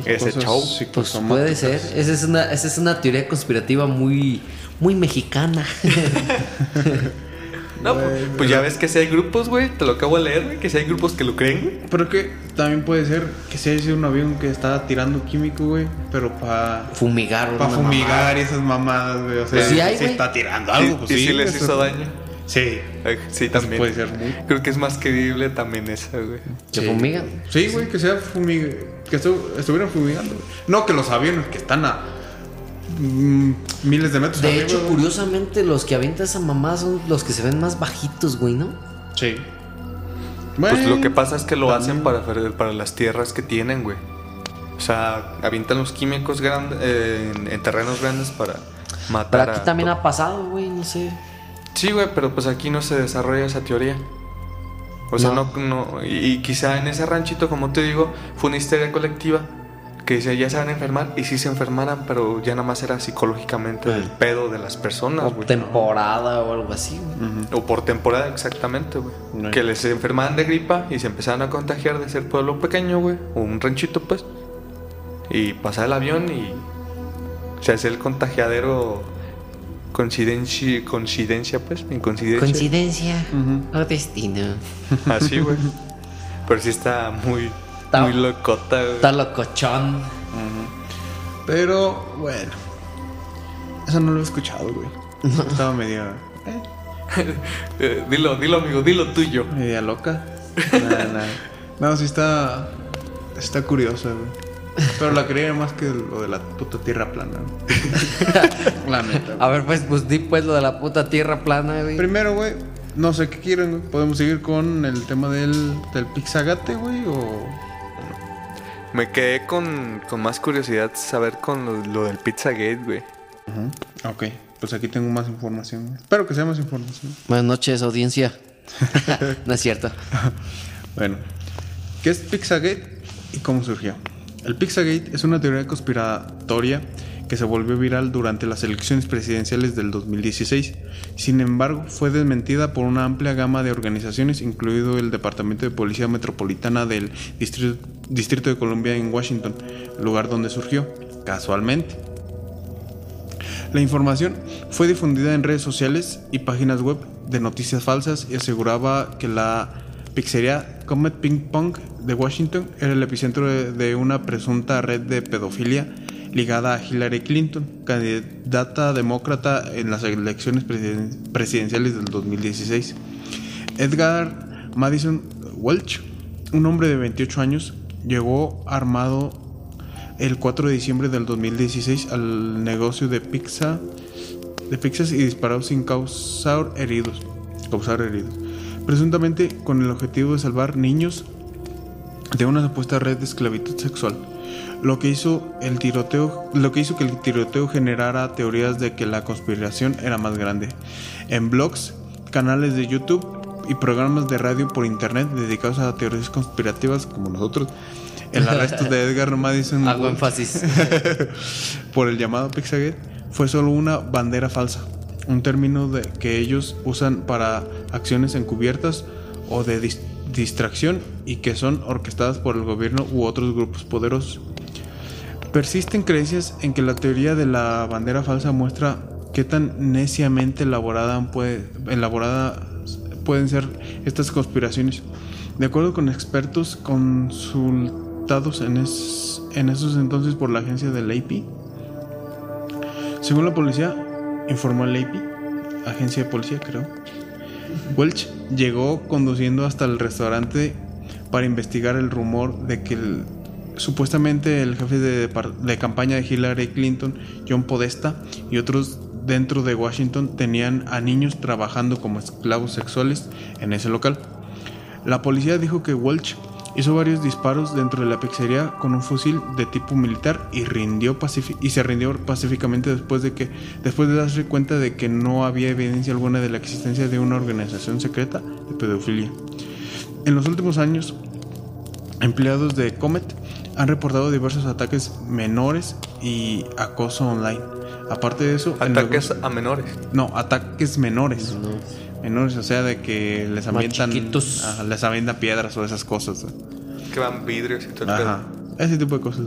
ese show. Pues puede ser. Esa es una, esa es una teoría conspirativa muy, muy mexicana. No, pues, pues ya ves que si hay grupos, güey. Te lo acabo de leer, güey. Que si hay grupos que lo creen, güey. Pero que también puede ser que si haya sido un avión que estaba tirando químico, güey. Pero para Fumigar. pa una fumigar mamada. y esas mamadas, güey. O sea, Pues sí hay, si güey. está tirando algo, Y- pues y sí. si les hizo eso- daño. Sí. Sí, también. puede ser muy. Creo que es más creíble también esa, güey. ¿Se Sí. fumigan? Sí, güey, que sea fumig... que estu- estuvieran fumigando. güey. No que los aviones que están a mm, miles de metros. De arriba, hecho, güey. curiosamente, los que avientan esa mamá son los que se ven más bajitos, güey, ¿no? Sí. Pues lo que pasa es que lo también. hacen para, para las tierras que tienen, güey. O sea, avientan los químicos grandes en, en terrenos grandes para Pero matar aquí a- también ha pasado, güey, no sé. Sí, güey, pero pues aquí no se desarrolla esa teoría. O sea, No. no, no, y, quizá en ese ranchito, como te digo, fue una histeria colectiva que decía ya se van a enfermar y sí se enfermaran, pero ya nada más era psicológicamente el pedo de las personas, güey. temporada o algo así, güey. O por temporada, exactamente, güey. No. Que les enfermaban de gripa y se empezaban a contagiar de ser pueblo pequeño, güey. O un ranchito, pues. Y pasaba el avión y se hace el contagiadero coincidencia, coincidencia pues, incoincidencia. Coincidencia o destino. Así, güey. Pero sí está muy, Está- muy locota, güey. Está locochón. Pero bueno. Eso no lo he escuchado, güey. Estaba medio. eh, Eh, dilo, dilo, amigo, dilo tuyo. media loca. Nada, nada. No, sí está. Está curiosa, güey. Pero la quería más que lo de la puta tierra plana. la neta. A ver, pues, pues di pues lo de la puta tierra plana, güey. Primero, güey. No sé qué quieren, güey. Podemos seguir con el tema del, del Pixagate, güey. O. Me quedé con, con más curiosidad saber con lo, lo del Pizzagate, güey. Ok, pues aquí tengo más información. güey. Espero que sea más información. Buenas noches, audiencia. no es cierto. Bueno, ¿qué es Pixagate y cómo surgió? El Pixagate es una teoría conspiratoria que se volvió viral durante las elecciones presidenciales del 2016. Sin embargo, fue desmentida por una amplia gama de organizaciones, incluido el Departamento de Policía Metropolitana del Distrito, Distrito de Columbia en Washington, lugar donde surgió, casualmente. La información fue difundida en redes sociales y páginas web de noticias falsas y aseguraba que la pizzería Comet Ping Pong de Washington era el epicentro de, una presunta red de pedofilia ligada a Hillary Clinton, candidata demócrata en las elecciones presiden- presidenciales del 2016. Edgar Madison Welch, un hombre de 28 años, llegó armado el 4 de diciembre del 2016 al negocio de pizza de pizzas y disparó sin causar heridos, causar heridos, presuntamente con el objetivo de salvar niños de una supuesta red de esclavitud sexual. Lo que hizo el tiroteo, lo que hizo que el tiroteo generara teorías de que la conspiración era más grande. En blogs, canales de YouTube y programas de radio por internet dedicados a teorías conspirativas como nosotros, el arresto de Edgar Madison Hago énfasis. por el llamado Pixagate fue solo una bandera falsa, un término de, que ellos usan para acciones encubiertas o de distracción y que son orquestadas por el gobierno u otros grupos poderosos. Persisten creencias en que la teoría de la bandera falsa muestra qué tan neciamente elaborada, puede, elaborada pueden ser estas conspiraciones. De acuerdo con expertos consultados en, en esos entonces por la agencia del AP, según la policía, informó el AP, agencia de policía creo, Welch llegó conduciendo hasta el restaurante para investigar el rumor de que supuestamente el jefe de, de campaña de Hillary Clinton, John Podesta, y otros dentro de Washington tenían a niños trabajando como esclavos sexuales en ese local. La policía dijo que Welch hizo varios disparos dentro de la pizzería con un fusil de tipo militar y rindió y se rindió pacíficamente después de que después de darse cuenta de que no había evidencia alguna de la existencia de una organización secreta de pedofilia. En los últimos años, empleados de Comet han reportado diversos ataques menores y acoso online. Aparte de eso, Ataques negocio- a menores. no, ataques menores. Menores, o sea, de que les avientan chiquitos. ajá, les avientan piedras o esas cosas. Que van vidrios y todo el Ajá. Ese tipo de cosas.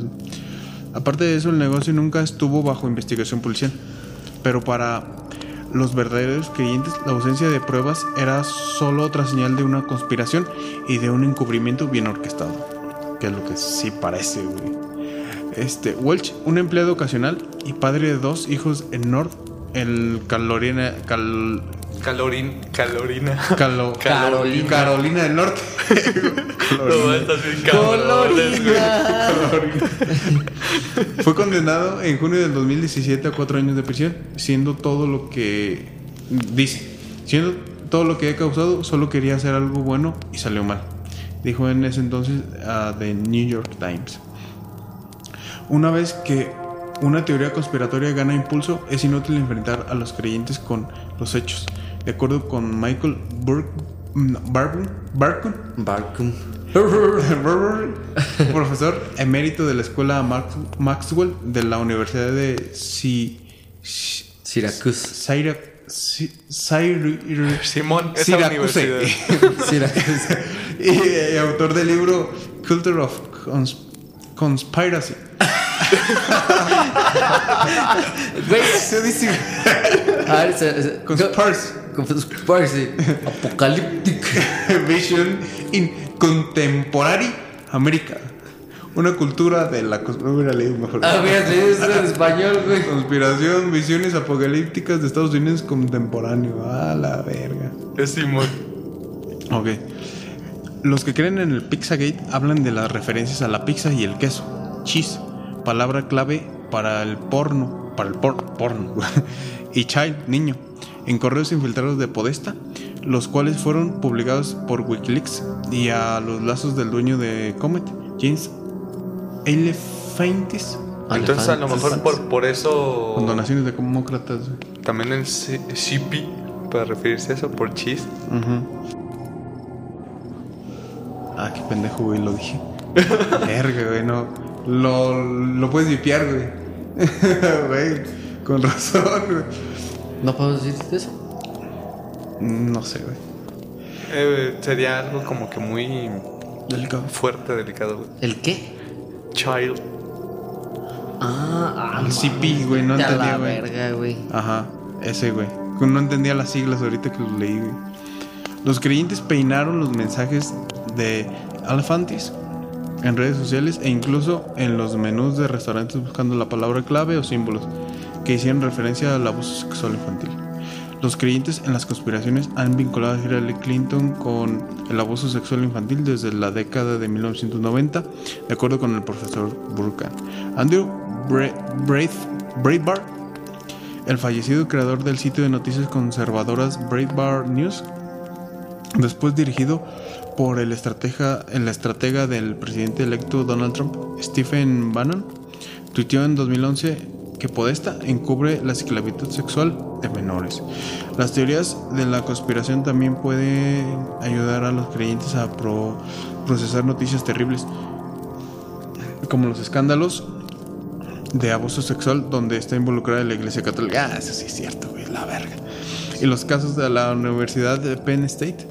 Aparte de eso, el negocio nunca estuvo bajo investigación policial. Pero para los verdaderos creyentes, la ausencia de pruebas era solo otra señal de una conspiración y de un encubrimiento bien orquestado. Que es lo que sí parece, güey. Este, Welch, un empleado ocasional y padre de dos hijos en North, el Carolina, Cal- Calorín, calorina. Calo- Carolina. Carolina del Norte. No. Fue condenado en junio del 2017 a cuatro años de prisión, siendo todo lo que dice, siendo todo lo que he causado, solo quería hacer algo bueno y salió mal, dijo en ese entonces a The New York Times. Una vez que una teoría conspiratoria gana impulso, es inútil enfrentar a los creyentes con los hechos. De acuerdo con Michael Barkum. profesor emérito de la escuela Max- Maxwell de la Universidad de Si- Syracuse. Syra- Si- Syr- Simón, Syracuse. Syracuse. y, y autor del libro Culture of Cons- Conspiracy. Güey. Se dice A ver, se, se- Conspiracy. Conspiracy. Apocalíptico. Vision in Contemporary America. Una cultura de la hubiera leído mejor. Ah, mira, sí, es en español, güey. Conspiración, visiones apocalípticas de Estados Unidos contemporáneo. A la verga. Es Simón. Ok. Los que creen en el Pizzagate hablan de las referencias a la pizza y el queso. Cheese, palabra clave para el porno, para el por- porno. y child, niño, en correos infiltrados de Podesta, los cuales fueron publicados por Wikileaks y a los lazos del dueño de Comet, James Elefantis, Entonces a lo mejor por, por eso con donaciones de demócratas. güey. también el CP para referirse a eso por cheese. Ujú. Ah, qué pendejo, güey, lo dije. Verga, güey, no. Lo, lo puedes vipiar, güey. Güey, con razón, güey. ¿No puedo decir eso? No sé, güey. Eh, sería algo como que muy Delicado. fuerte, delicado. güey. ¿El qué? Child. Ah, ah. El CP, güey, no entendía, la güey. verga, güey. Ajá, ese, güey. No entendía las siglas ahorita que los leí, güey. Los creyentes peinaron los mensajes de Elefantis en redes sociales e incluso en los menús de restaurantes buscando la palabra clave o símbolos que hicieron referencia al abuso sexual infantil. Los creyentes en las conspiraciones han vinculado a Hillary Clinton con el abuso sexual infantil desde la década de 1990, de acuerdo con el profesor Burkan. Andrew Breitbart el fallecido creador del sitio de noticias conservadoras Breitbart News, después dirigido por el estratega, el estratega del presidente electo Donald Trump, Stephen Bannon, tuiteó en 2011 que Podesta encubre la esclavitud sexual de menores. Las teorías de la conspiración también pueden ayudar a los creyentes a pro- procesar noticias terribles, como los escándalos de abuso sexual donde está involucrada la Iglesia Católica. Ah, eso sí es cierto, güey, la verga. Y los casos de la Universidad de Penn State,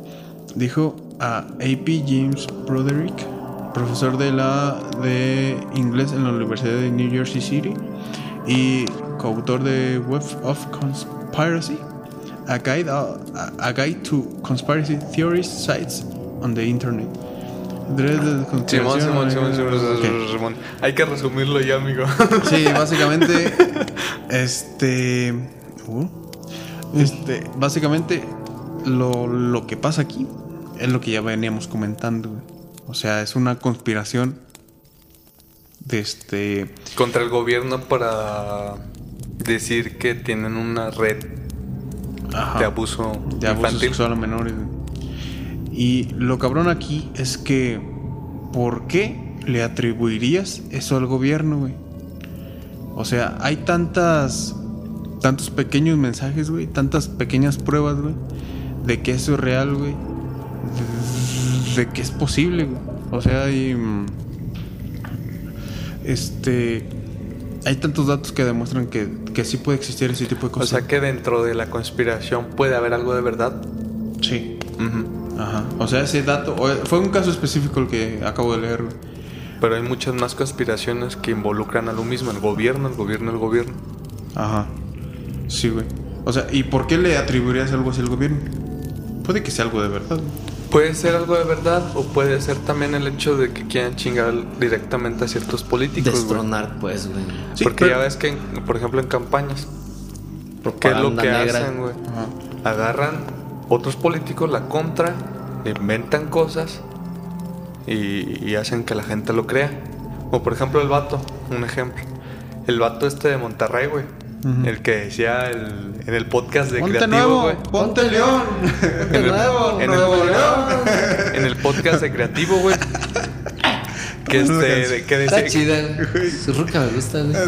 dijo a AP James Broderick, profesor de la de inglés en la Universidad de New Jersey City y coautor de Web of Conspiracy, a guide, a, a guide to conspiracy theories sites on the internet. Simón, Simón, Simón, Simón. Hay que resumirlo ya, amigo. Sí, básicamente, este, uh, este, básicamente lo, lo que pasa aquí es lo que ya veníamos comentando. O sea, es una conspiración este, Contra el gobierno para decir que tienen una red ajá, de abuso de abuso infantil. sexual a menores. Y lo cabrón aquí es que, ¿por qué le atribuirías eso al gobierno, güey? O sea, hay tantas, tantos pequeños mensajes, güey, tantas pequeñas pruebas, güey, de que eso es real, güey, de, de que es posible, güey. O sea, hay, mm, este, hay tantos datos que demuestran que, que sí puede existir ese tipo de O cosas. sea que dentro de la conspiración puede haber algo de verdad. sí. Ujú. Ajá. O sea, ese dato o- fue un caso específico el que acabo de leer. Pero hay muchas más conspiraciones que involucran a lo mismo, el gobierno, el gobierno, el gobierno. Ajá. Sí, güey. O sea, ¿y por qué le atribuirías algo así al gobierno? Puede que sea algo de verdad. güey. Puede ser algo de verdad o puede ser también el hecho de que quieran chingar directamente a ciertos políticos. güey. Destronar, pues, güey. Sí, Porque pero- ya ves que, en- por ejemplo, en campañas, ¿qué es lo que negra. hacen, güey? Agarran otros políticos la contra, inventan cosas y, y hacen que la gente lo crea. O por ejemplo el vato, un ejemplo. El vato este de Monterrey, güey. El que decía el- en el podcast de Ponte Creativo, nuevo, güey. ponte león. En el, nuevo, en el- Nuevo León. en el podcast de Creativo, güey. Que este, que Está decía chida. güey. Su ruca me gusta, güey. ¿no?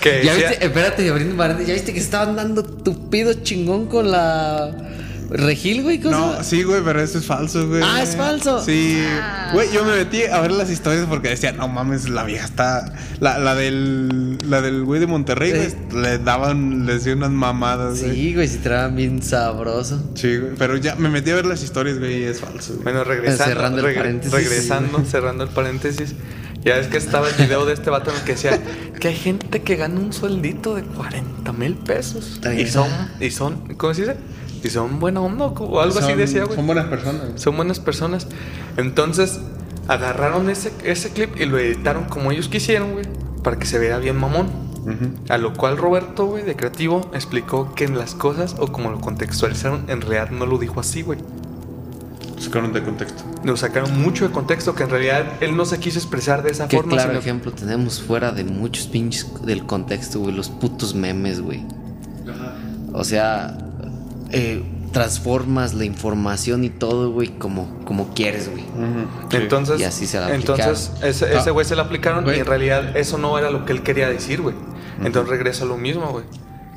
Que Ya decía- viste, espérate, abriendo paréntesis, ya viste que estaban dando tupido chingón con la Regil, güey. ¿Cómo se No, sí, güey, pero eso es falso, güey. Ah, ¿es falso? Sí. Ah. Güey, yo me metí a ver las historias porque decía, no mames, la vieja está. La, la del. La del güey de Monterrey, güey. Sí. Le daban, le decían unas mamadas, güey. Sí, güey, si traban bien sabroso. Sí, güey. Pero ya me metí a ver las historias, güey, y es falso, güey. Bueno, regresando, Cerrando el paréntesis. regresando, cerrando el paréntesis. Ya ves que estaba el video de este vato en el que decía que hay gente que gana un sueldito de 40 mil pesos. Y son, y son, ¿cómo se dice? Y son buena onda o algo así decía, güey. Son buenas personas. Son buenas personas. Entonces, agarraron ese, ese clip y lo editaron como ellos quisieron, güey. Para que se viera bien mamón. A lo cual Roberto, güey, de creativo, explicó que en las cosas, o como lo contextualizaron, en realidad no lo dijo así, güey. Sacaron de contexto. Lo sacaron mucho de contexto, que en realidad él no se quiso expresar de esa Qué forma. claro sino- ejemplo tenemos fuera de muchos pinches del contexto, güey. Los putos memes, güey. O sea, eh, transformas la información y todo, güey, como, como quieres, güey. Sí. Entonces, Y así se la entonces ese, ese Ah. güey se lo aplicaron Güey. y en realidad eso no era lo que él quería decir, güey. Entonces regresa a lo mismo, güey.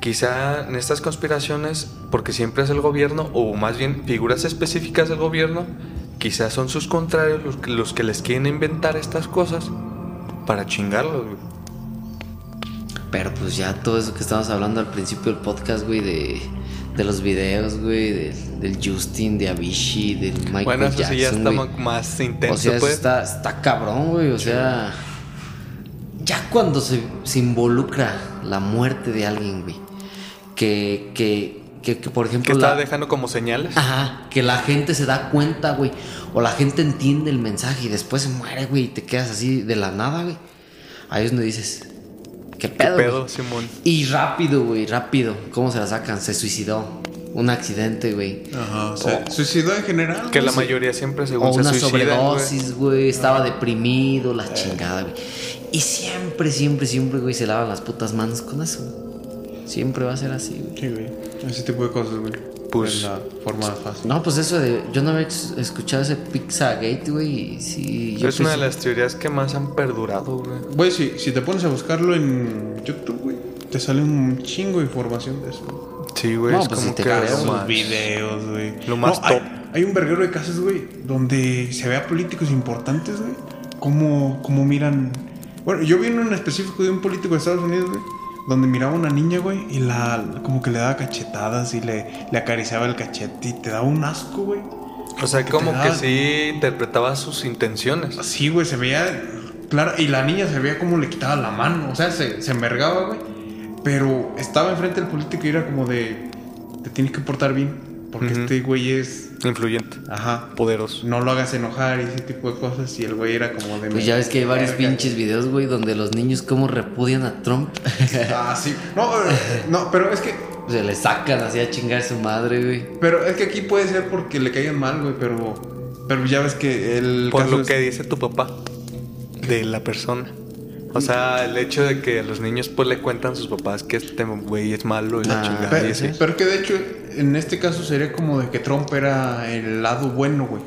Quizá en estas conspiraciones, porque siempre es el gobierno, o más bien figuras específicas del gobierno, quizás son sus contrarios los que, los que les quieren inventar estas cosas para chingarlos, güey. Pero pues ya todo eso que estábamos hablando al principio del podcast, güey, de, de los videos, güey, del, del Justin, de Avicii, del Michael Bueno, eso Jackson, sí ya está güey. más intenso, O sea, eso pues. está, está cabrón, güey. O sea, ya cuando se, se involucra la muerte de alguien, güey, que, que, que, que, por Que ejemplo, está la, dejando como señales. Ajá, que la gente se da cuenta, güey. O la gente entiende el mensaje y después se muere, güey, y te quedas así de la nada, güey. Ahí es donde dices, ¿qué ¿Qué pedo? pedo, güey? Simón? Y rápido, güey, rápido. ¿Cómo se la sacan? Se suicidó. Un accidente, güey. Ajá. Se suicidó en general. Que la mayoría siempre según O se una sobredosis, güey. Estaba deprimido, la chingada, güey. Y siempre, siempre, siempre, güey, se lavan las putas manos con eso. Siempre va a ser así, güey. Sí, güey. Ese tipo de cosas, güey. Pues- Es la forma fácil. No, pues eso de. Yo no había escuchado ese Pizzagate, güey. Y sí, yo Es una de pensé- las teorías que más han perdurado, güey. Güey, si, si te pones a buscarlo en YouTube, güey, te sale un chingo de información de eso. Sí, güey, No, es pues como si te que más- videos, güey. Lo más hay- top. Hay, un verguero de casos, güey, donde se ve a políticos importantes, güey. Cómo, cómo miran. Bueno, yo vi uno en específico de un político de Estados Unidos, güey. Donde miraba a una niña, güey, y la como que le daba cachetadas y le, le acariciaba el cachete y te daba un asco, güey. O sea, Que como que sí interpretaba sus intenciones. Sí, güey, se veía. Claro, y la niña se veía como le quitaba la mano. O sea, se, se envergaba, güey. Pero estaba enfrente del político y era como de. Te tienes que portar bien. Porque este güey es. Influyente, Ajá. poderoso. No lo hagas enojar y ese tipo de cosas. Y el güey era como de. Pues ya ves que hay varios Verga. pinches videos, güey, donde los niños como repudian a Trump. Ah, sí. No, eh, no, pero es que. Se le sacan así a chingar a su madre, güey. Pero es que aquí puede ser porque le caigan mal, güey. Pero. Pero ya ves que el. Por caso lo es- que dice tu papá de la persona. O sea, el hecho de que a los niños pues le cuentan a sus papás que este güey es malo y la Ah, chingada Pero, y así. pero que de hecho, en este caso sería como de que Trump era el lado bueno, güey.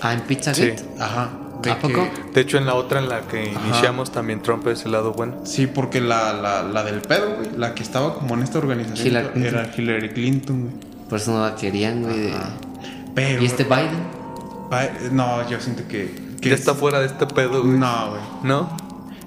Ah, en Pizzagate. Sí. Ajá. de ¿A poco? que- De hecho, en la otra en la que Ajá. iniciamos también Trump es el lado bueno. Sí, porque la, la, la del pedo, güey, la que estaba como en esta organización Hillary era Hillary Clinton, güey. Por eso no la querían, güey. de- Pero. ¿Y este Biden? No, yo siento que. que Ya está fuera de este pedo, güey. No, güey. ¿No?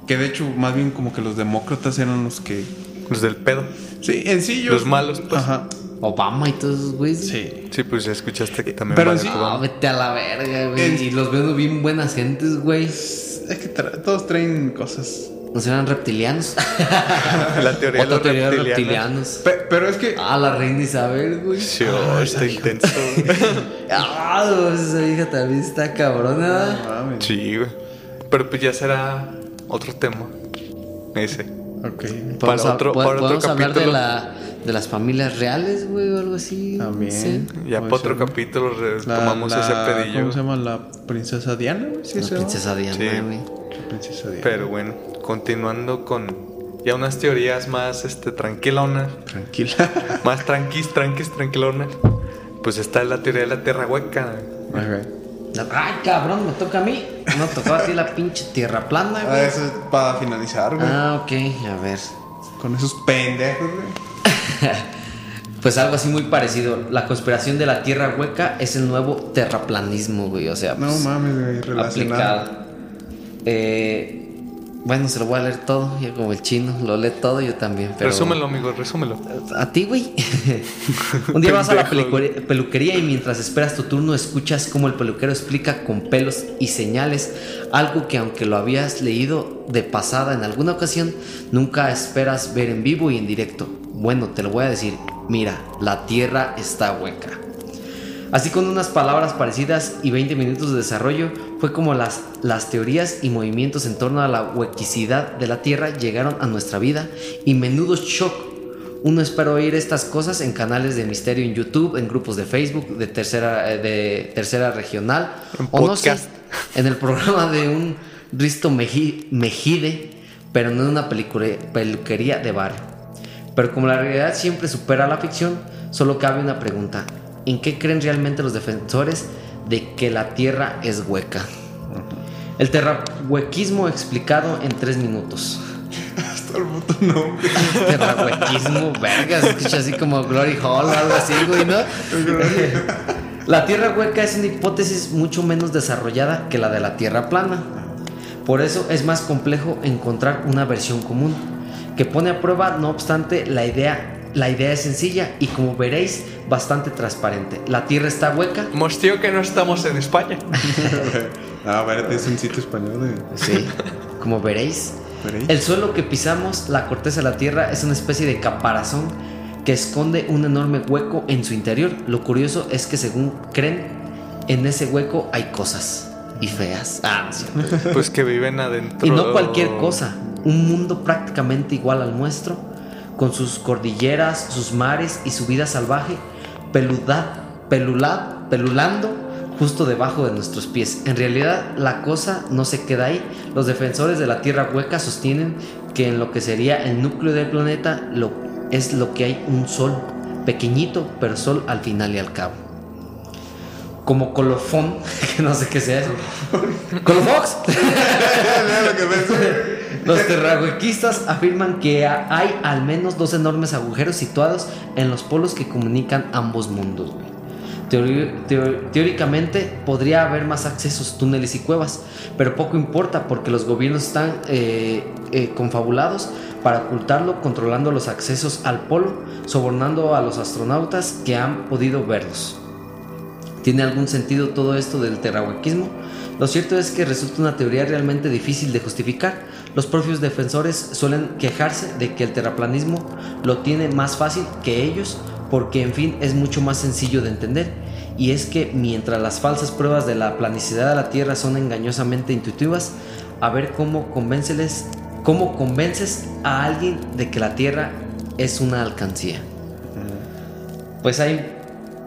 Que de hecho, más bien como que los demócratas eran los que. Los del pedo. Sí, en sí yo. Los malos, pues. Ajá. Obama y todos esos güeyes. Sí. Sí, pues ya escuchaste que también Pero sí- Obama. No, vete a la verga, güey. En- Y los veo bien buenas gentes, güey. Es que tra- todos traen cosas. ¿No serán reptilianos? La teoría de Otra los teoría de reptilianos. reptilianos. Pe- pero es que. Ah, la reina Isabel, güey. Sí, oh, está intenso. Ah, esa hija también está cabrona. No mames. sí, güey. Pero pues ya será otro tema. Ese. Ok. Para otro- para otro podemos hablar de, capítulo. la, de las familias reales, güey, o algo así. También. Sí. Ya para otro ser, capítulo La- tomamos la- ese pedillo. ¿Cómo se llama? La princesa Diana, güey. Sí, La princesa Diana, Sí. güey. La princesa Diana. Pero bueno, continuando con ya unas teorías más este, tranquilonas, Tranquila. más tranquis, tranquis, tranquilonas. Pues está la teoría de la tierra hueca. Ajá. Ay, cabrón, me toca a mí. No tocó a ti la pinche tierra plana, Ah, güey. eso es para finalizar, güey. Ah, ok, a ver. Con esos pendejos, güey. Pues algo así muy parecido. La conspiración de la tierra hueca es el nuevo terraplanismo, güey. O sea, No pues, mames, güey. Relacionado. aplicado. Eh, bueno, se lo voy a leer todo. Yo como el chino, lo lee todo, yo también. Pero... Resúmelo, amigo, resúmelo. A ti, güey. Un día vas a la peluquería y mientras esperas tu turno escuchas cómo el peluquero explica con pelos y señales algo que aunque lo habías leído de pasada en alguna ocasión, nunca esperas ver en vivo y en directo. Bueno, te lo voy a decir. Mira, la tierra está hueca. Así con unas palabras parecidas y 20 minutos de desarrollo, fue como las, las teorías y movimientos en torno a la huequicidad de la Tierra llegaron a nuestra vida y menudo shock. Uno espera oír estas cosas en canales de misterio en YouTube, en grupos de Facebook de tercera, eh, de tercera regional, En o no sé, en el programa de un Risto Meji- Mejide, pero no en una peluquería de bar. Pero como la realidad siempre supera la ficción, solo cabe una pregunta. ¿En qué creen realmente los defensores de que la Tierra es hueca? El terrahuequismo explicado en tres minutos. Hasta el puto nombre. Terrahuequismo, verga, se escucha así como Glory Hall o algo así, güey, ¿no? La Tierra hueca es una hipótesis mucho menos desarrollada que la de la Tierra plana. Por eso es más complejo encontrar una versión común, que pone a prueba, no obstante, la idea, la idea es sencilla y como veréis, bastante transparente. La Tierra está hueca. Mostío que no estamos en España. Ah, espérate, es un sitio español, güey. Sí, como veréis. ¿Veréis? El suelo que pisamos, la corteza de la Tierra, es una especie de caparazón que esconde un enorme hueco en su interior. Lo curioso es que según creen, en ese hueco hay cosas. Y feas. Ah, no. Pues que viven adentro. Y no cualquier cosa. Un mundo prácticamente igual al nuestro, con sus cordilleras, sus mares y su vida salvaje, peludad, pelulad, pelulando justo debajo de nuestros pies. En realidad, la cosa no se queda ahí. Los defensores de la Tierra hueca sostienen que en lo que sería el núcleo del planeta lo, es lo que hay un sol, pequeñito, pero sol al final y al cabo. Como colofón, que no sé qué sea eso. ¿Colofox? Los terrahuequistas afirman que ha- hay al menos dos enormes agujeros situados en los polos que comunican ambos mundos. güey. Teori- teo- teóricamente podría haber más accesos, túneles y cuevas, pero poco importa porque los gobiernos están eh, eh, confabulados para ocultarlo, controlando los accesos al polo, sobornando a los astronautas que han podido verlos. ¿Tiene algún sentido todo esto del terrahuequismo? Lo cierto es que resulta una teoría realmente difícil de justificar. Los propios defensores suelen quejarse de que el terraplanismo lo tiene más fácil que ellos porque en fin es mucho más sencillo de entender. Y es que mientras las falsas pruebas de la planicidad de la Tierra son engañosamente intuitivas, a ver cómo cómo convences a alguien de que la Tierra es una alcancía. Pues hay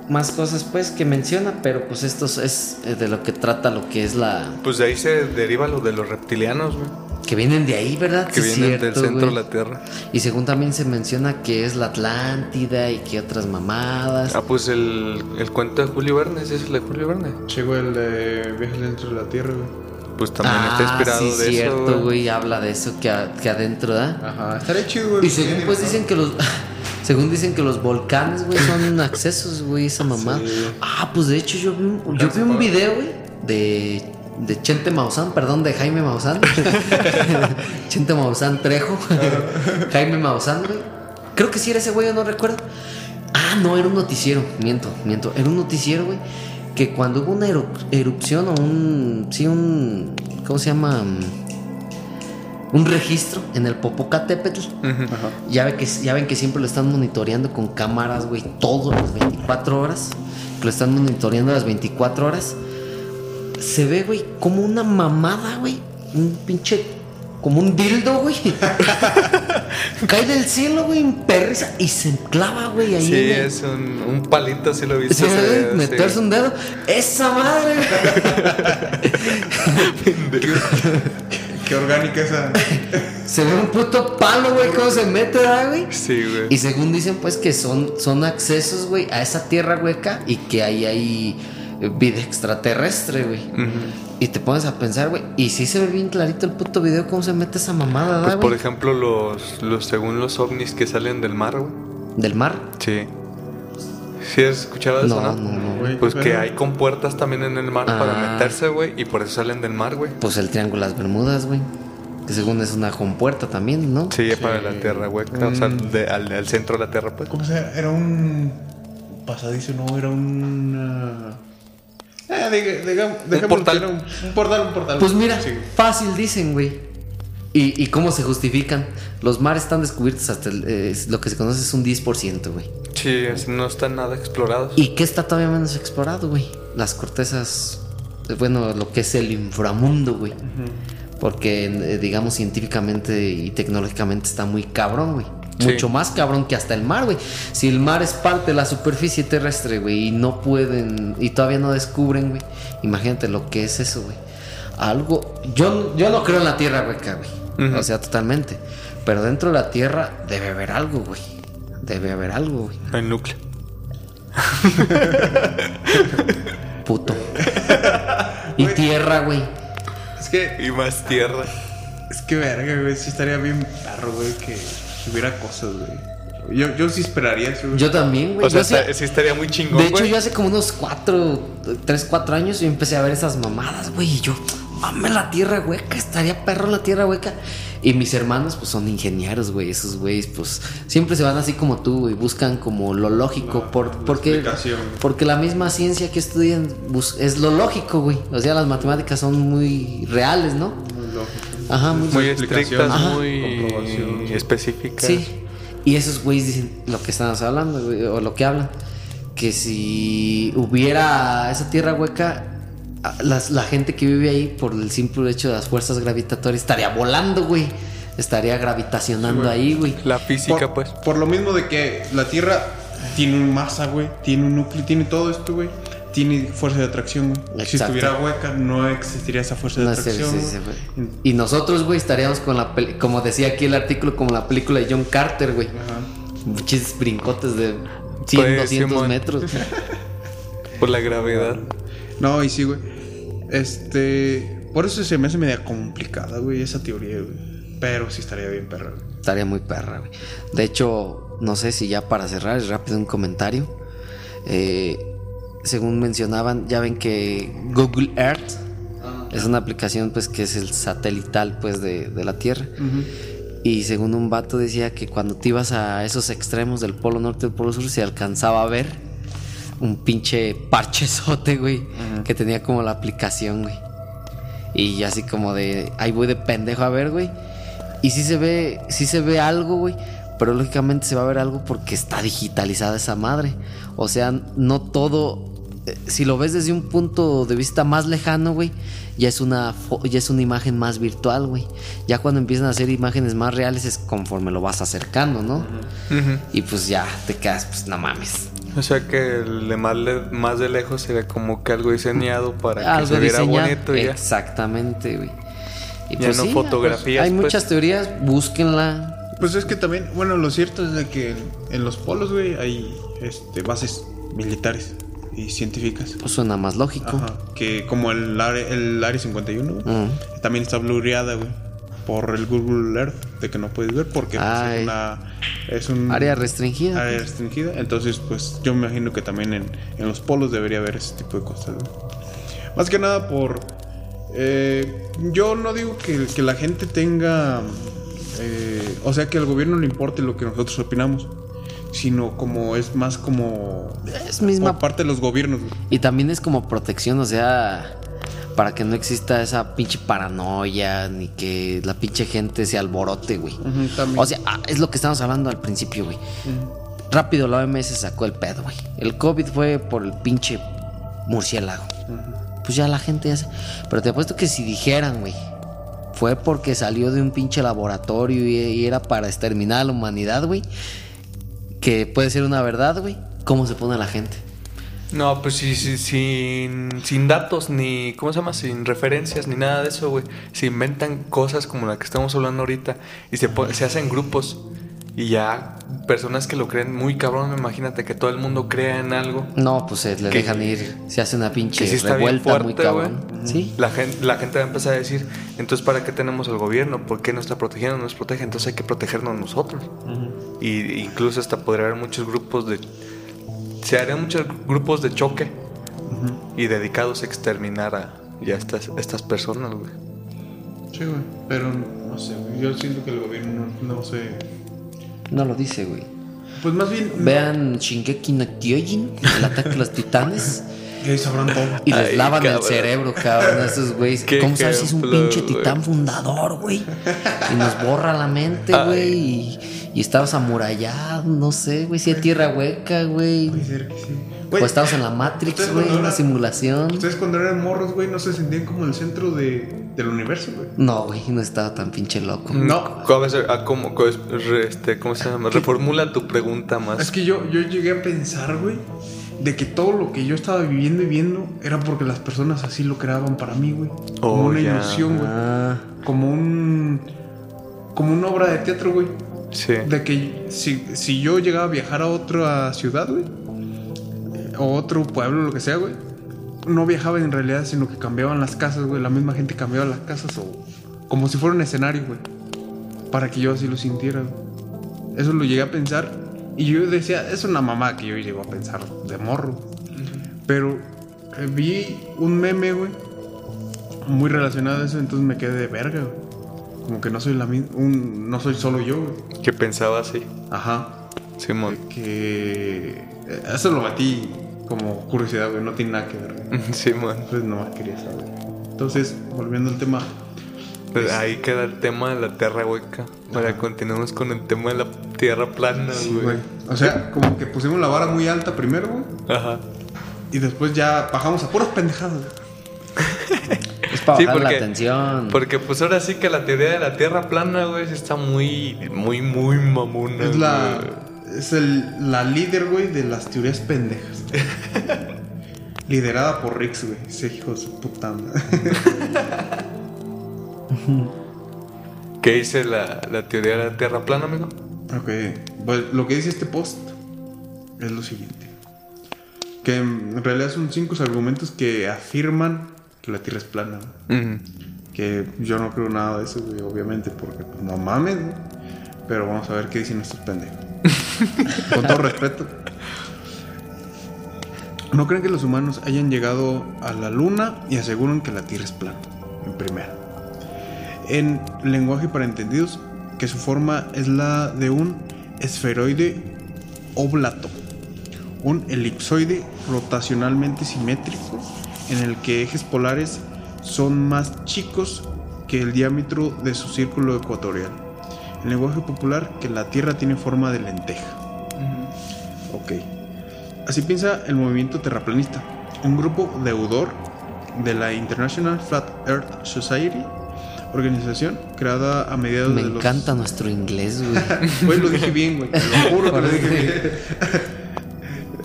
más cosas pues que menciona, pero pues esto es eh, de lo que trata lo que es la Pues de ahí se deriva lo de los reptilianos, güey. que vienen de ahí, ¿verdad? Que Sí, vienen del centro güey. de la Tierra. Y según también se menciona que es la Atlántida y que otras mamadas. Ah, pues el, el cuento de Julio Verne, ¿ese es el de Julio Verne? Chico, el de Viajes dentro de la Tierra, güey. Pues también ah, está inspirado sí, de cierto, eso. güey, habla de eso que, a- que adentro, ¿da? Ajá, estaría chido, güey. Y según pues dicen que los según dicen que los volcanes, güey, son accesos, güey, esa mamá. Sí. Ah, pues de hecho yo vi un, yo vi un video, güey, de de Chente Maussan, perdón, de Jaime Maussan. Chente Maussan Trejo. Jaime Maussan, güey. Creo que sí era ese güey, yo no recuerdo. Ah, no, era un noticiero. Miento, miento. Era un noticiero, güey. Que cuando hubo una eru- erupción o un. Sí, un. ¿Cómo se llama? Un registro en el Popocatépetl. Ya, ve que, ya ven que siempre lo están monitoreando con cámaras, güey, todas las 24 horas. Que lo están monitoreando las 24 horas. Se ve, güey, como una mamada, güey. Un pinche. Como un dildo, güey. Cae del cielo, güey, en perrisa. Y se clava, güey, ahí. Sí, en el- es un, un palito, sí lo viste. Sí, video, meterse sí. un dedo. Esa madre. Qué orgánica esa. se ve un puto palo, güey, cómo se mete, ¿verdad, güey. Sí, güey. Y según dicen, pues que son, son accesos, güey, a esa tierra hueca y que ahí hay vida extraterrestre, güey. Y te pones a pensar, güey, y sí se ve bien clarito el puto video cómo se mete esa mamada, Pues güey. por ejemplo, los, los según los ovnis que salen del mar, güey. Del mar. Sí. ¿Sí has escuchado eso, No, no? no, no. Güey, Pues qué que hay compuertas también en el mar Ah. para meterse, güey, y por eso salen del mar, güey. Pues el Triángulo de las Bermudas, güey. Que según es una compuerta también, ¿no? Sí, para la tierra hueca, o sea, Mm. de- al, al centro de la tierra, pues. ¿Cómo se llama? Era un pasadizo, no, era un... Eh, diga, diga, dejémoslo portal. Un, un portal, un portal. Pues mira, Sí. fácil dicen, güey. ¿Y, y cómo se justifican? Los mares están descubiertos hasta el- eh, lo que se conoce es un 10%, güey. Sí, no están nada explorados. ¿Y qué está todavía menos explorado, güey? Las cortezas, bueno, lo que es el inframundo, güey. Porque, eh, digamos, científicamente y tecnológicamente está muy cabrón, güey. Sí. Mucho más cabrón que hasta el mar, güey. Si el mar es parte de la superficie terrestre, güey, y no pueden, y todavía no descubren, güey. Imagínate lo que es eso, güey. Algo, yo, yo no creo en la tierra hueca, güey. O sea, totalmente. Pero dentro de la tierra debe haber algo, güey. Debe haber algo, güey. El núcleo. Puto. y tierra, güey. Es que, Y más tierra. es que verga, güey, sí estaría bien perro, güey, que hubiera cosas, güey. Yo, yo sí esperaría eso. Yo también, güey. O sea, Yo sí- estaría muy chingón, de hecho, güey. yo hace como unos cuatro, tres, cuatro años yo empecé a ver esas mamadas, güey. Y yo, mame la tierra hueca, estaría perro la tierra hueca. Y mis hermanos, pues son ingenieros, güey. Esos güeyes, pues siempre se van así como tú, güey. Buscan como lo lógico. La- por, la porque, explicación. porque la misma ciencia que estudian bus- es lo lógico, güey. O sea, las matemáticas son muy reales, ¿no? Muy lógico. Ajá, muy Muy estrictas, ajá, muy comprobación. específicas. Sí. Y esos güeyes dicen lo que estamos hablando, güey, o lo que hablan. Que si hubiera esa tierra hueca, las- la gente que vive ahí, por el simple hecho de las fuerzas gravitatorias, estaría volando, güey. Estaría gravitacionando Sí, güey. ahí, güey. La física, por, pues. Por lo mismo de que la Tierra tiene un masa, güey, tiene un núcleo, tiene todo esto, güey. Tiene fuerza de atracción, güey. Si estuviera hueca, no existiría esa fuerza de No sé, atracción. sí, sí, güey. Y nosotros, güey, estaríamos con la peli- como decía aquí el artículo, como la película de John Carter, güey. Ajá. Muchos brincotes de 100, Pues, 200 Simón. metros. Por la gravedad. No, y sí, güey. Este. Por eso se me hace media complicada, güey, esa teoría, güey. Pero sí estaría bien, perra, güey. Estaría muy perra, güey. De hecho, no sé si ya para cerrar, es rápido un comentario. Eh, según mencionaban, ya ven que Google Earth es una aplicación pues que es el satelital pues de, de la Tierra. Y según un vato decía que cuando te ibas a esos extremos del polo norte y del polo sur se alcanzaba a ver un pinche parchezote, güey, que tenía como la aplicación, güey. Y así como de, ahí voy de pendejo a ver, güey. Y sí se ve, sí se ve algo, güey. Pero lógicamente se va a ver algo porque está digitalizada esa madre. O sea, no todo. eh, Si lo ves desde un punto de vista más lejano, güey, ya es una ya es una imagen más virtual, güey. Ya cuando empiezan a hacer imágenes más reales es conforme lo vas acercando, ¿no? Y pues ya te quedas, pues no mames. O sea que el de más, le- más de lejos sería como que algo diseñado para que se viera diseñado. bonito y ya. Exactamente, güey. Y Ya no fotografías, Hay pues. muchas teorías, búsquenla. Pues es que también, bueno, lo cierto es de que en los polos, güey, hay este, bases militares y científicas. Pues suena más lógico. Ajá. Que como el área, el área 51, güey, Mm. también está blureada, güey. Por el Google Earth, de que no puedes ver porque pues, es una. Es un Área restringida. área restringida. Entonces, pues yo me imagino que también en, en los polos debería haber ese tipo de cosas. Más que nada por. eh, yo no digo que, que la gente tenga. eh, o sea, que al gobierno le importe lo que nosotros opinamos. Sino como es más como. Es misma. Por parte de los gobiernos. Y también es como protección, o sea, para que no exista esa pinche paranoia, ni que la pinche gente se alborote, güey. O sea, ah, es lo que estábamos hablando al principio, güey. Rápido la OMS sacó el pedo, güey. El COVID fue por el pinche murciélago. Pues ya la gente ya se... Pero te apuesto que si dijeran, güey, fue porque salió de un pinche laboratorio y, y era para exterminar a la humanidad, güey. Que puede ser una verdad, güey. ¿Cómo se pone la gente? No, pues sí, sí, sin, sin datos ni, ¿cómo se llama? Sin referencias ni nada de eso, güey. Se inventan cosas como la que estamos hablando ahorita y se, se hacen grupos Y ya personas que lo creen muy cabrón, imagínate que todo el mundo crea en algo. No, pues se le Que- dejan ir. Se hace una pinche sí revuelta muy fuerte, cabrón. Sí. La gente, la gente va a empezar a decir, entonces ¿para qué tenemos el gobierno? ¿Por qué nos está protegiendo? No nos protege, entonces hay que protegernos nosotros. Y incluso hasta podría haber muchos grupos de... Se harían muchos grupos de choque y dedicados a exterminar a ya estas, estas personas, güey. Sí, güey. Pero no sé, güey. Yo siento que el gobierno no, no sé. No lo dice, güey. Pues más bien. no- Vean Shingeki no Kyojin, el ataque a los titanes. Y ahí sabrán todo. Y les Ay, lavan cabrón. el cerebro, cabrón, a esos güeyes. ¿Cómo sabes si es un pinche titán fundador, güey? Y nos borra la mente, güey. Y, y estabas amurallado, no sé, güey. Si hay tierra hueca, güey. Puede ser que sí. O estabas en la Matrix, ¿ustedes güey, cuando una simulación. Ustedes cuando eran morros, güey, no se sentían como el centro de, del universo, güey. No, güey, no estaba tan pinche loco. No. A ver, ah, ¿cómo, re- este, ¿Cómo se llama? Reformula tu pregunta más. Es que yo, yo llegué a pensar, güey, de que todo lo que yo estaba viviendo y viendo era porque las personas así lo creaban para mí, güey. Como Oh, una ya. ilusión, güey. Ah, Como un. Como una obra de teatro, güey. Sí. De que si, si yo llegaba a viajar a otra ciudad, güey, o otro pueblo, lo que sea, güey, no viajaba en realidad, sino que cambiaban las casas, güey. La misma gente cambiaba las casas, o como si fuera un escenario, güey, para que yo así lo sintiera, güey. Eso lo llegué a pensar, y yo decía, es una mamá que yo llego a pensar de morro. Pero eh, vi un meme, güey, muy relacionado a eso, entonces me quedé de verga, güey. Como que no soy la misma, un, no soy solo yo, güey. Que pensaba así. Ajá. Simón. Que. eh, Eso lo metí como curiosidad, güey. No tiene nada que ver. güey. Simón. Entonces nomás quería saber. Entonces, volviendo al tema. Pues Ahí queda el tema de la tierra hueca. Ahora continuamos con el tema de la tierra plana, Sí, güey. güey. O sea, como que pusimos la vara muy alta primero, güey. Ajá. Y después ya bajamos a puras pendejadas, güey. Es para Sí, bajar porque- la atención. Porque pues ahora sí que la teoría de la tierra plana, güey, está muy, muy, muy mamona. Es la. güey. Es el, la líder, güey, de las teorías pendejas. Liderada por Rix, güey. Ese hijo de su puta madre. ¿Qué dice la, la teoría de la tierra plana, amigo? Ok, pues lo que dice este post es lo siguiente. Que en realidad son cinco argumentos que afirman que la Tierra es plana. Que yo no creo nada de eso, güey, obviamente, porque pues, no mames, güey. Pero vamos a ver qué dicen estos pendejos. Con todo respeto. No creen que los humanos hayan llegado a la luna y aseguran que la Tierra es plana, en primera. En lenguaje para entendidos, que su forma es la de un esferoide oblato, un elipsoide rotacionalmente simétrico en el que ejes polares son más chicos que el diámetro de su círculo ecuatorial. En lenguaje popular, que la Tierra tiene forma de lenteja. Ok. Así piensa el movimiento terraplanista, un grupo deudor de la International Flat Earth Society, organización creada a mediados Me de los... encanta nuestro inglés, güey. Güey, lo dije bien, güey. Te lo juro que lo dije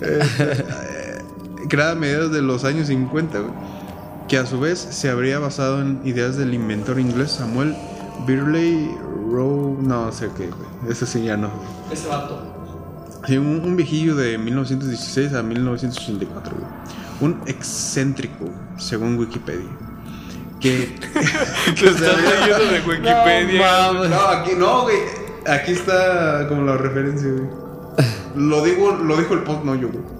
bien. Creada a mediados de los años 50, güey. Que a su vez se habría basado en ideas del inventor inglés Samuel Birley Rowe. No sé qué, güey. Ese sí ya no. Ese vato. Sí, un, un viejillo de 1916 a 1984, güey. Un excéntrico, según Wikipedia. Que. Lo estás leyendo de Wikipedia. No, aquí no, güey. Aquí está como la referencia, güey. Lo digo, lo dijo el post, no yo, güey.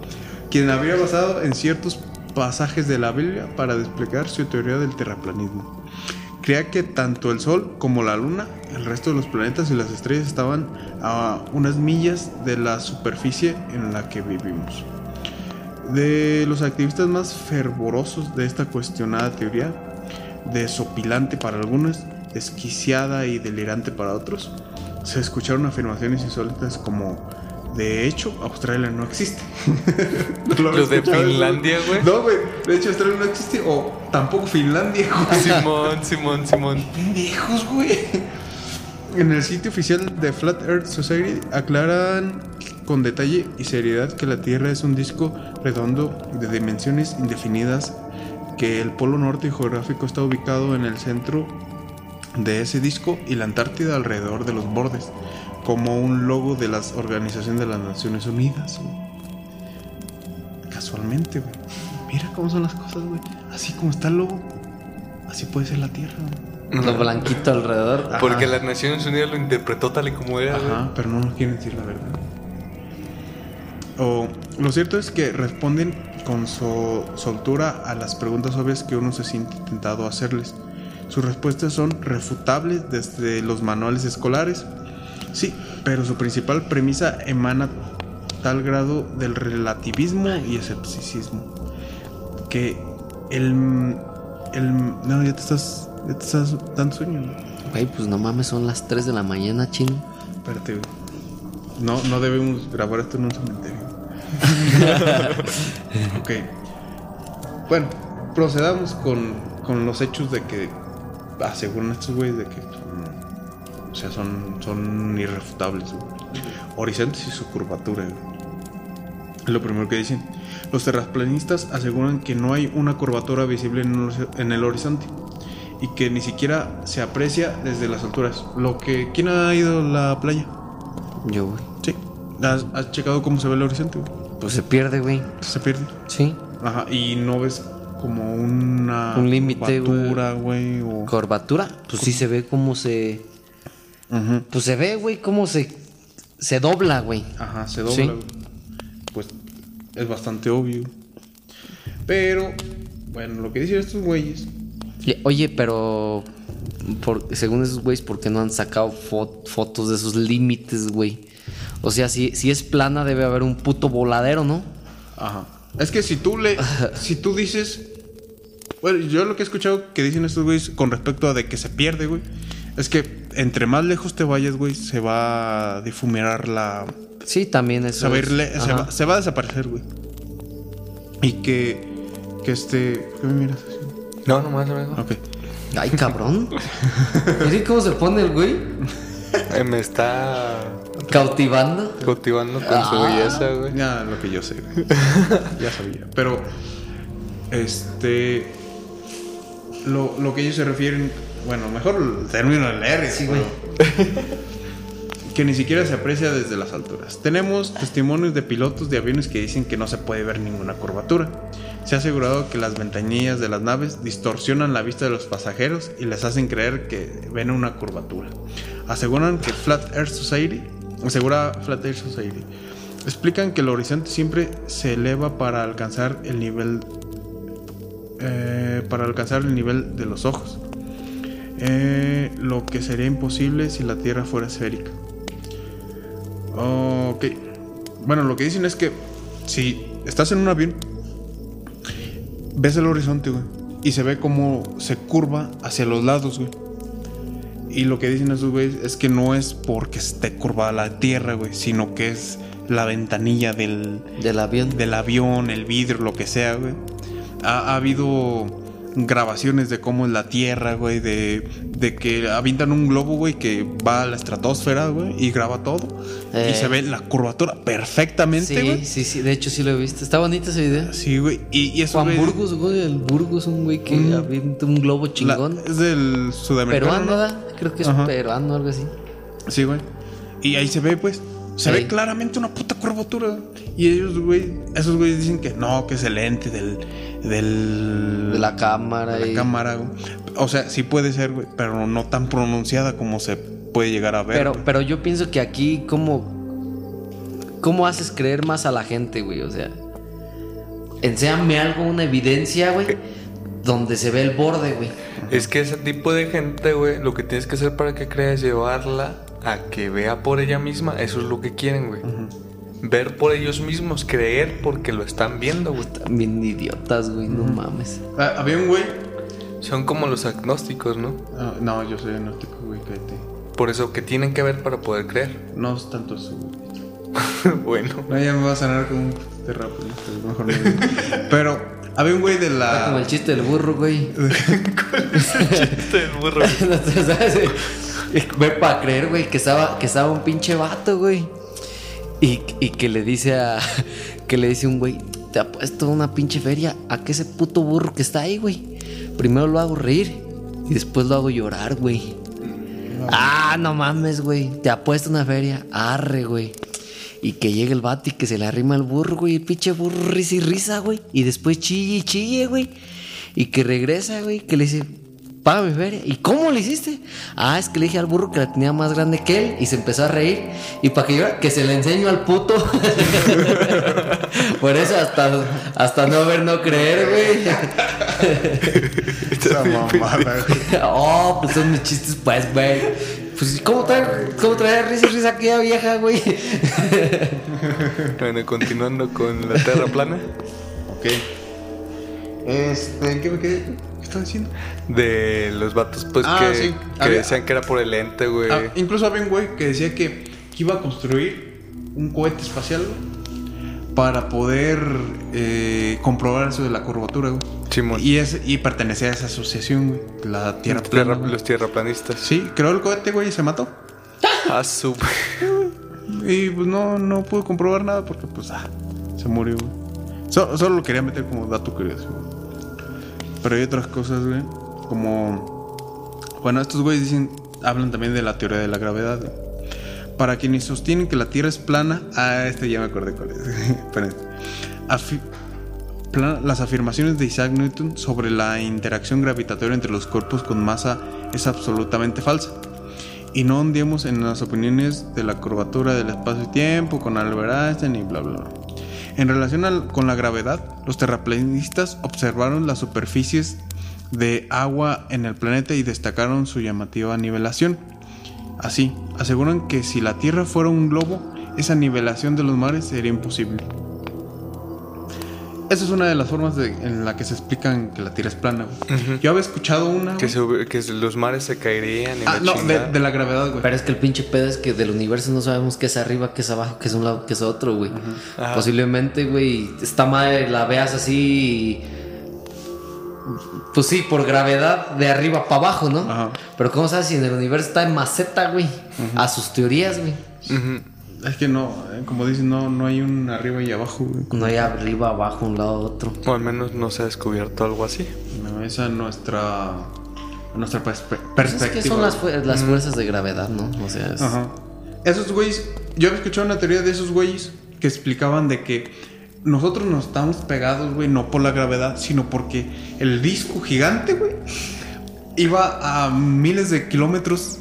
Quien habría basado en ciertos pasajes de la Biblia para desplegar su teoría del terraplanismo. Creía que tanto el Sol como la Luna, el resto de los planetas y las estrellas estaban a unas millas de la superficie en la que vivimos. De los activistas más fervorosos de esta cuestionada teoría, desopilante para algunos, desquiciada y delirante para otros, se escucharon afirmaciones insólitas como, de hecho, Australia no existe. ¿No lo Los de? Finlandia, güey. No, güey, de hecho Australia no existe, o tampoco Finlandia, güey. Simón, Simón, Simón. Pendejos, güey. En el sitio oficial de Flat Earth Society aclaran con detalle y seriedad que la Tierra es un disco redondo de dimensiones indefinidas, que el polo norte geográfico está ubicado en el centro de ese disco y la Antártida alrededor de los bordes, como un logo de las Organizaciones de las Naciones Unidas. güey. Casualmente, güey. Mira cómo son las cosas, güey. Así como está el logo, así puede ser la Tierra, güey. Lo blanquito alrededor. Ajá. Porque las Naciones Unidas lo interpretó tal y como era, güey. Ajá, pero no nos quieren decir la verdad. O, lo cierto es que responden con su soltura a las preguntas obvias que uno se siente tentado a hacerles. Sus respuestas son refutables desde los manuales escolares. Sí, pero su principal premisa emana tal grado del relativismo y escepticismo que el, el no ya te estás ya te estás dando sueño. ¿no? Güey, pues no mames, son las 3 de la mañana, chino. Espérate, güey. No, no debemos grabar esto en un cementerio. ok. Bueno, procedamos con, con los hechos de que aseguran estos güeyes de que o sea, son, son irrefutables. güey. Horizontes y su curvatura. güey. Lo primero que dicen. Los terraplanistas aseguran que no hay una curvatura visible en el horizonte y que ni siquiera se aprecia desde las alturas. Lo que ¿quién ha ido a la playa? Yo, güey. Sí. ¿Has, has checado cómo se ve el horizonte? güey? Pues se pierde, güey. Se pierde. Sí. Ajá. Y no ves como una Un límite, güey. curvatura, güey. O... Curvatura, pues sí se ve cómo se. Pues se ve, güey, cómo se. Se dobla, güey. Ajá, se dobla. Sí. Pues es bastante obvio. Pero, bueno, lo que dicen estos güeyes. Oye, pero. Por, según esos güeyes, ¿por qué no han sacado fo- fotos de esos límites, güey? O sea, si, si es plana, debe haber un puto voladero, ¿no? Ajá. Es que si tú le. si tú dices. Bueno, yo lo que he escuchado que dicen estos güeyes con respecto a de que se pierde, güey. Es que entre más lejos te vayas, güey, se va a difuminar la. Sí, también eso. Se va, a es- ir le- se, va, se va a desaparecer, güey. Y que. Que este. ¿Por qué me miras así? No, nomás amigo. Ok. Ay, cabrón. Miren cómo se pone el güey. Eh, Me está Cautivando. cautivando con su Ah. belleza, güey. Ya, lo que yo sé, güey. ya sabía. Pero, este. Lo, lo que ellos se refieren. Bueno, mejor el término de leer. Sí, güey. Que ni siquiera se aprecia desde las alturas. Tenemos testimonios de pilotos de aviones que dicen que no se puede ver ninguna curvatura. Se ha asegurado que las ventanillas de las naves distorsionan la vista de los pasajeros y les hacen creer que ven una curvatura. Aseguran que Flat Earth Society, asegura Flat Earth Society, explican que el horizonte siempre se eleva para alcanzar el nivel eh, para alcanzar el nivel de los ojos. Eh, lo que sería imposible si la Tierra fuera esférica. Ok. Bueno, lo que dicen es que si estás en un avión, ves el horizonte, güey, y se ve como se curva hacia los lados, güey. Y lo que dicen esos güeyes es que no es porque esté curvada la Tierra, güey, sino que es la ventanilla del, Del avión. del avión, el vidrio, lo que sea, güey. Ha, ha habido grabaciones de cómo es la Tierra, güey, de, de que avientan un globo, güey, que va a la estratosfera, güey, y graba todo. Eh. Y se ve la curvatura perfectamente, Sí, güey. sí, sí. De hecho, sí lo he visto. Está bonito ese video. Sí, güey. Y, y esos Juan Burgos, güey. El Burgos, un güey que Mm. avienta un globo la- chingón. es del sudamericano. Peruano, ¿no? ¿verdad? Creo que es Ajá. peruano o algo así. Sí, güey. Y ahí se ve, pues. Se ve claramente una puta curvatura. Y ellos, güey, esos güeyes dicen que no, que es el lente del. del De la cámara. de la y- cámara, güey. O sea, sí puede ser, güey, pero no tan pronunciada como se puede llegar a ver. Pero, güey. pero yo pienso que aquí, ¿cómo, ¿cómo haces creer más a la gente, güey? O sea, enséñame algo, una evidencia, güey, donde se ve el borde, güey. Es que ese tipo de gente, güey, lo que tienes que hacer para que crea es llevarla a que vea por ella misma. Eso es lo que quieren, güey. Ver por ellos mismos, creer porque lo están viendo, güey. También idiotas, güey, no mames. Ah, había un güey. Son como los agnósticos, ¿no? Ah, no, yo soy agnóstico, güey, cállate. Por eso que tienen que ver para poder creer. No es tanto eso, bueno. No, ya me va a sonar como un terraplanista, mejor no. Pero había un güey de Está como la. el chiste del burro, güey. Este el burro. No, ¿sabes? Ver para creer, güey, que estaba, que estaba un pinche vato, güey. Y, y que le dice a. Que le dice un güey, te ha puesto una pinche feria a que ese puto burro que está ahí, güey. Primero lo hago reír y después lo hago llorar, güey. Ah, no mames, güey. Te apuesto una feria. Arre, güey. Y que llegue el vato y que se le arrima el burro, güey. El pinche burro risa y risa, güey. Y después chille y chille, güey. Y que regresa, güey. Que le dice, mi feria. ¿Y cómo le hiciste? Ah, es que le dije al burro que la tenía más grande que él. Y se empezó a reír. Y para que yo, que se le enseño al puto. Por eso hasta, hasta no ver, no creer, güey. Esa mamada, güey. Oh, pues son mis chistes, pues, güey. Pues, ¿cómo trae, cómo trae risa y risa aquella vieja, güey? Bueno, continuando con la Tierra plana. Ok. Este, ¿qué me quedé? ¿Qué están diciendo? De los vatos, pues, Ah, que, sí. que Había- decían que era por el ente, güey. Ah, incluso había un güey que decía que, que iba a construir un cohete espacial para poder eh, comprobar eso de la curvatura, güey. Simón. Y, es, y pertenecía a esa asociación, güey. La Tierra Tierra- Plana. güey. los tierraplanistas. Sí, creó el cohete, güey, y se mató. Ah, su... Y pues no, no pudo comprobar nada porque, pues, ah, se murió, güey. So- solo lo quería meter como dato curioso, güey. Pero hay otras cosas, güey. Como. Bueno, estos güeyes dicen. Hablan también de la teoría de la gravedad. Para quienes sostienen que la Tierra es plana. Ah, este ya me acordé cuál es. Plan- las afirmaciones de Isaac Newton sobre la interacción gravitatoria entre los cuerpos con masa es absolutamente falsa. Y no hundimos en las opiniones de la curvatura del espacio y tiempo con Albert Einstein y bla bla bla. En relación con la gravedad, los terraplanistas observaron las superficies de agua en el planeta y destacaron su llamativa nivelación. Así, aseguran que si la Tierra fuera un globo, esa nivelación de los mares sería imposible. Esa es una de las formas de- en la que se explican que la Tierra es plana. güey. Yo había escuchado una... Que, se que los mares se caerían y Ah, la no, de, la gravedad, güey. Pero es que el pinche pedo es que del universo no sabemos qué es arriba, qué es abajo, qué es un lado, qué es otro, güey. Posiblemente, güey, esta madre la veas así. Pues sí, por gravedad de arriba para abajo, ¿no? Ajá. Pero ¿cómo sabes si en el universo está en maceta, güey? A sus teorías, güey. Ujú. Es que no, eh, como dicen, no, no hay un arriba y abajo, güey. No hay arriba, abajo, un lado, otro. O al menos no se ha descubierto algo así. No, esa es nuestra, nuestra perspe- perspectiva. es que son las, fu- las fuerzas de gravedad, ¿no? O sea, es- Ajá. Esos güeyes, yo había escuchado una teoría de esos güeyes que explicaban de que nosotros nos estamos pegados, güey, no por la gravedad, sino porque el disco gigante, güey, iba a miles de kilómetros,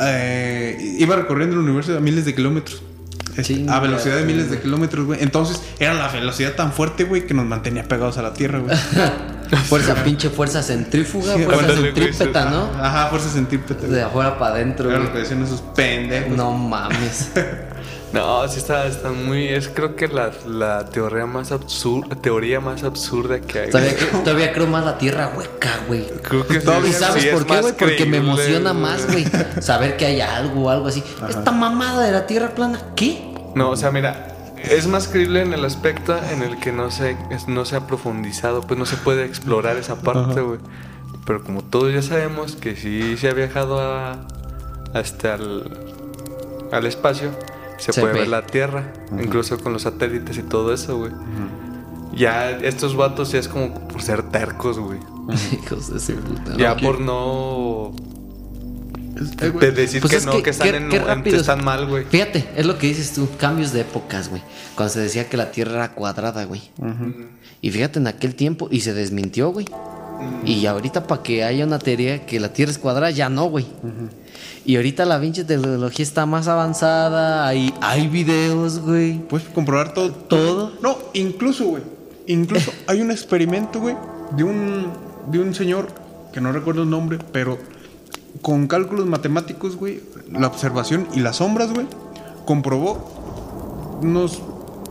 eh, iba recorriendo el universo a miles de kilómetros. Este, Chinga, a velocidad de miles de kilómetros, güey. Entonces era la velocidad tan fuerte, güey, que nos mantenía pegados a la Tierra, güey. fuerza, pinche fuerza centrífuga, Sí, fuerza centrípeta, ¿no? Ajá, fuerza centrípeta. De afuera para adentro, Era lo que decían esos pendejos. No mames. No, sí está, está muy... Es creo que la, la teoría más absurda, teoría más absurda que hay. Todavía, cre- todavía creo más la tierra hueca, güey. Creo que sí, ¿Y sabes sí por qué, güey? Porque me emociona güey. más, güey. Saber que hay algo o algo así. Esta mamada de la tierra plana, ¿qué? No, o sea, mira, es más creíble en el aspecto en el que no se, no se ha profundizado, pues no se puede explorar esa parte, güey. Pero como todos ya sabemos que sí se ha viajado a, hasta el, al espacio, se, Se puede ve. ver la Tierra, incluso con los satélites y todo eso, güey. Ya estos vatos ya es como por ser tercos, güey. Hijos de puta. Ya por no Eh, de decir Pues que es no, que- que, están qué- en, qué en- están mal, güey. Fíjate, es lo que dices tú, cambios de épocas, güey. Cuando se decía que la Tierra era cuadrada, güey. Y fíjate en aquel tiempo, y se desmintió, güey. Y ahorita para que haya una teoría que la Tierra es cuadrada, ya no, güey. Y ahorita la pinche tecnología está más avanzada, hay, hay videos, güey. Puedes comprobar todo. Todo. No, incluso, güey. Incluso hay un experimento, güey, de un, de un señor que no recuerdo el nombre, pero con cálculos matemáticos, güey, la observación y las sombras, güey, comprobó unos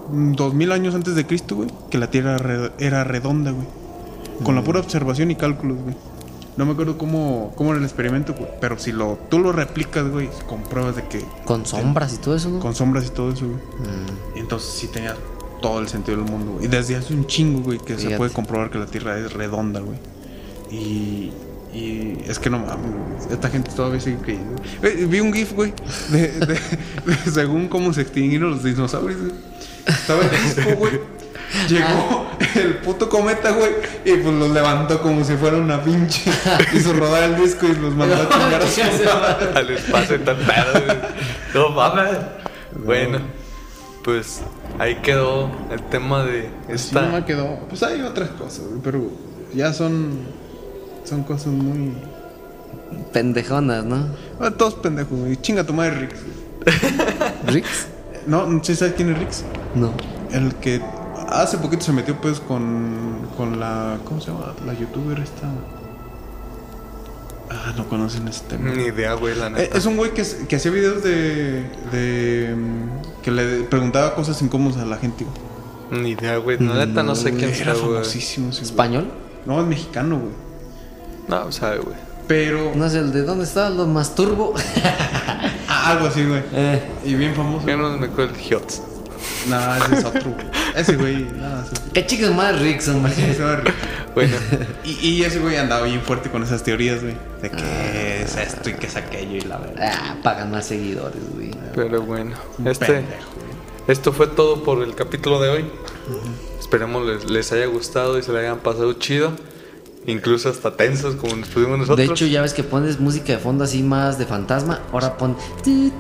dos mil años antes de Cristo, güey, que la Tierra era redonda, güey. Con la pura observación y cálculos, güey. No me acuerdo cómo, cómo era el experimento, güey, pero si lo, tú lo replicas, güey, con pruebas de que... Con sombras y todo eso, ¿no? Con sombras y todo eso, güey. Y entonces sí tenía todo el sentido del mundo, güey. Y desde hace un chingo, güey, que se Fíjate. puede comprobar que la Tierra es redonda, güey. Y, y es que no mames, güey, esta gente todavía sigue creyendo. Eh, vi un GIF, güey, de, de- de según cómo se extinguieron los dinosaurios, güey. Estaba el disco, güey. Llegó el puto cometa, güey, y pues los levantó como si fuera una pinche. Hizo rodar el disco y los mandó a chingar a su. Al espacio y tal pedo. No mames. Bueno, pues ahí quedó el tema de Así no me esta. quedó. Pues hay otras cosas, güey, pero ya son. Son cosas muy. Pendejonas, ¿no? Ah, todos pendejos, güey. Chinga tu madre, Rix. ¿Rix? No, no sé sabes quién es Rix. No. El que hace poquito se metió pues con, con la... ¿Cómo se llama? La youtuber esta... Ah, no conocen ese tema. Ni idea, güey, la Eh, neta. Es un güey que, que hacía videos de... de mm, que le preguntaba cosas incómodas a la gente. güey. Ni idea, güey. La neta no sé quién Era sea, güey. famosísimo ese güey. ¿Español? No, es mexicano, güey. No, sabe, güey. Pero... No es el de dónde está los masturbo. Ah, algo así, güey. eh, Y bien famoso. Yo no me acuerdo el Hiots. No, ese es otro. güey. Ese güey, nada, ese qué chicos más a re- Bueno, Y, y ese güey andaba bien fuerte con esas teorías, güey. De que es esto y que es aquello y la verdad. Ah, para ganar seguidores, güey. pero bueno. Un Este, pendejo, güey. esto fue todo por el capítulo de hoy. Esperemos les, les haya gustado y se le hayan pasado chido. Incluso hasta tensos como nos pusimos nosotros. De hecho, ya ves que pones música de fondo así más de fantasma. Ahora pon. de,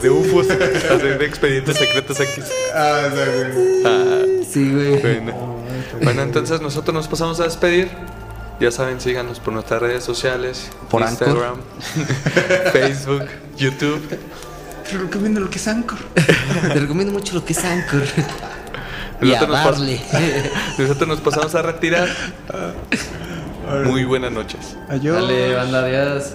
de UFOs, de expedientes secretos aquí. Ah. Ah, Sí, güey. bueno. Bueno, entonces nosotros nos pasamos a despedir. Ya saben, síganos por nuestras redes sociales: Por Instagram, Facebook, YouTube. Te recomiendo lo que es Anchor. Te recomiendo mucho lo que es Anchor. Y a Nosotros nos, darle. nosotros nos pasamos a retirar. Muy buenas noches. Adiós. Dale, banda, adiós.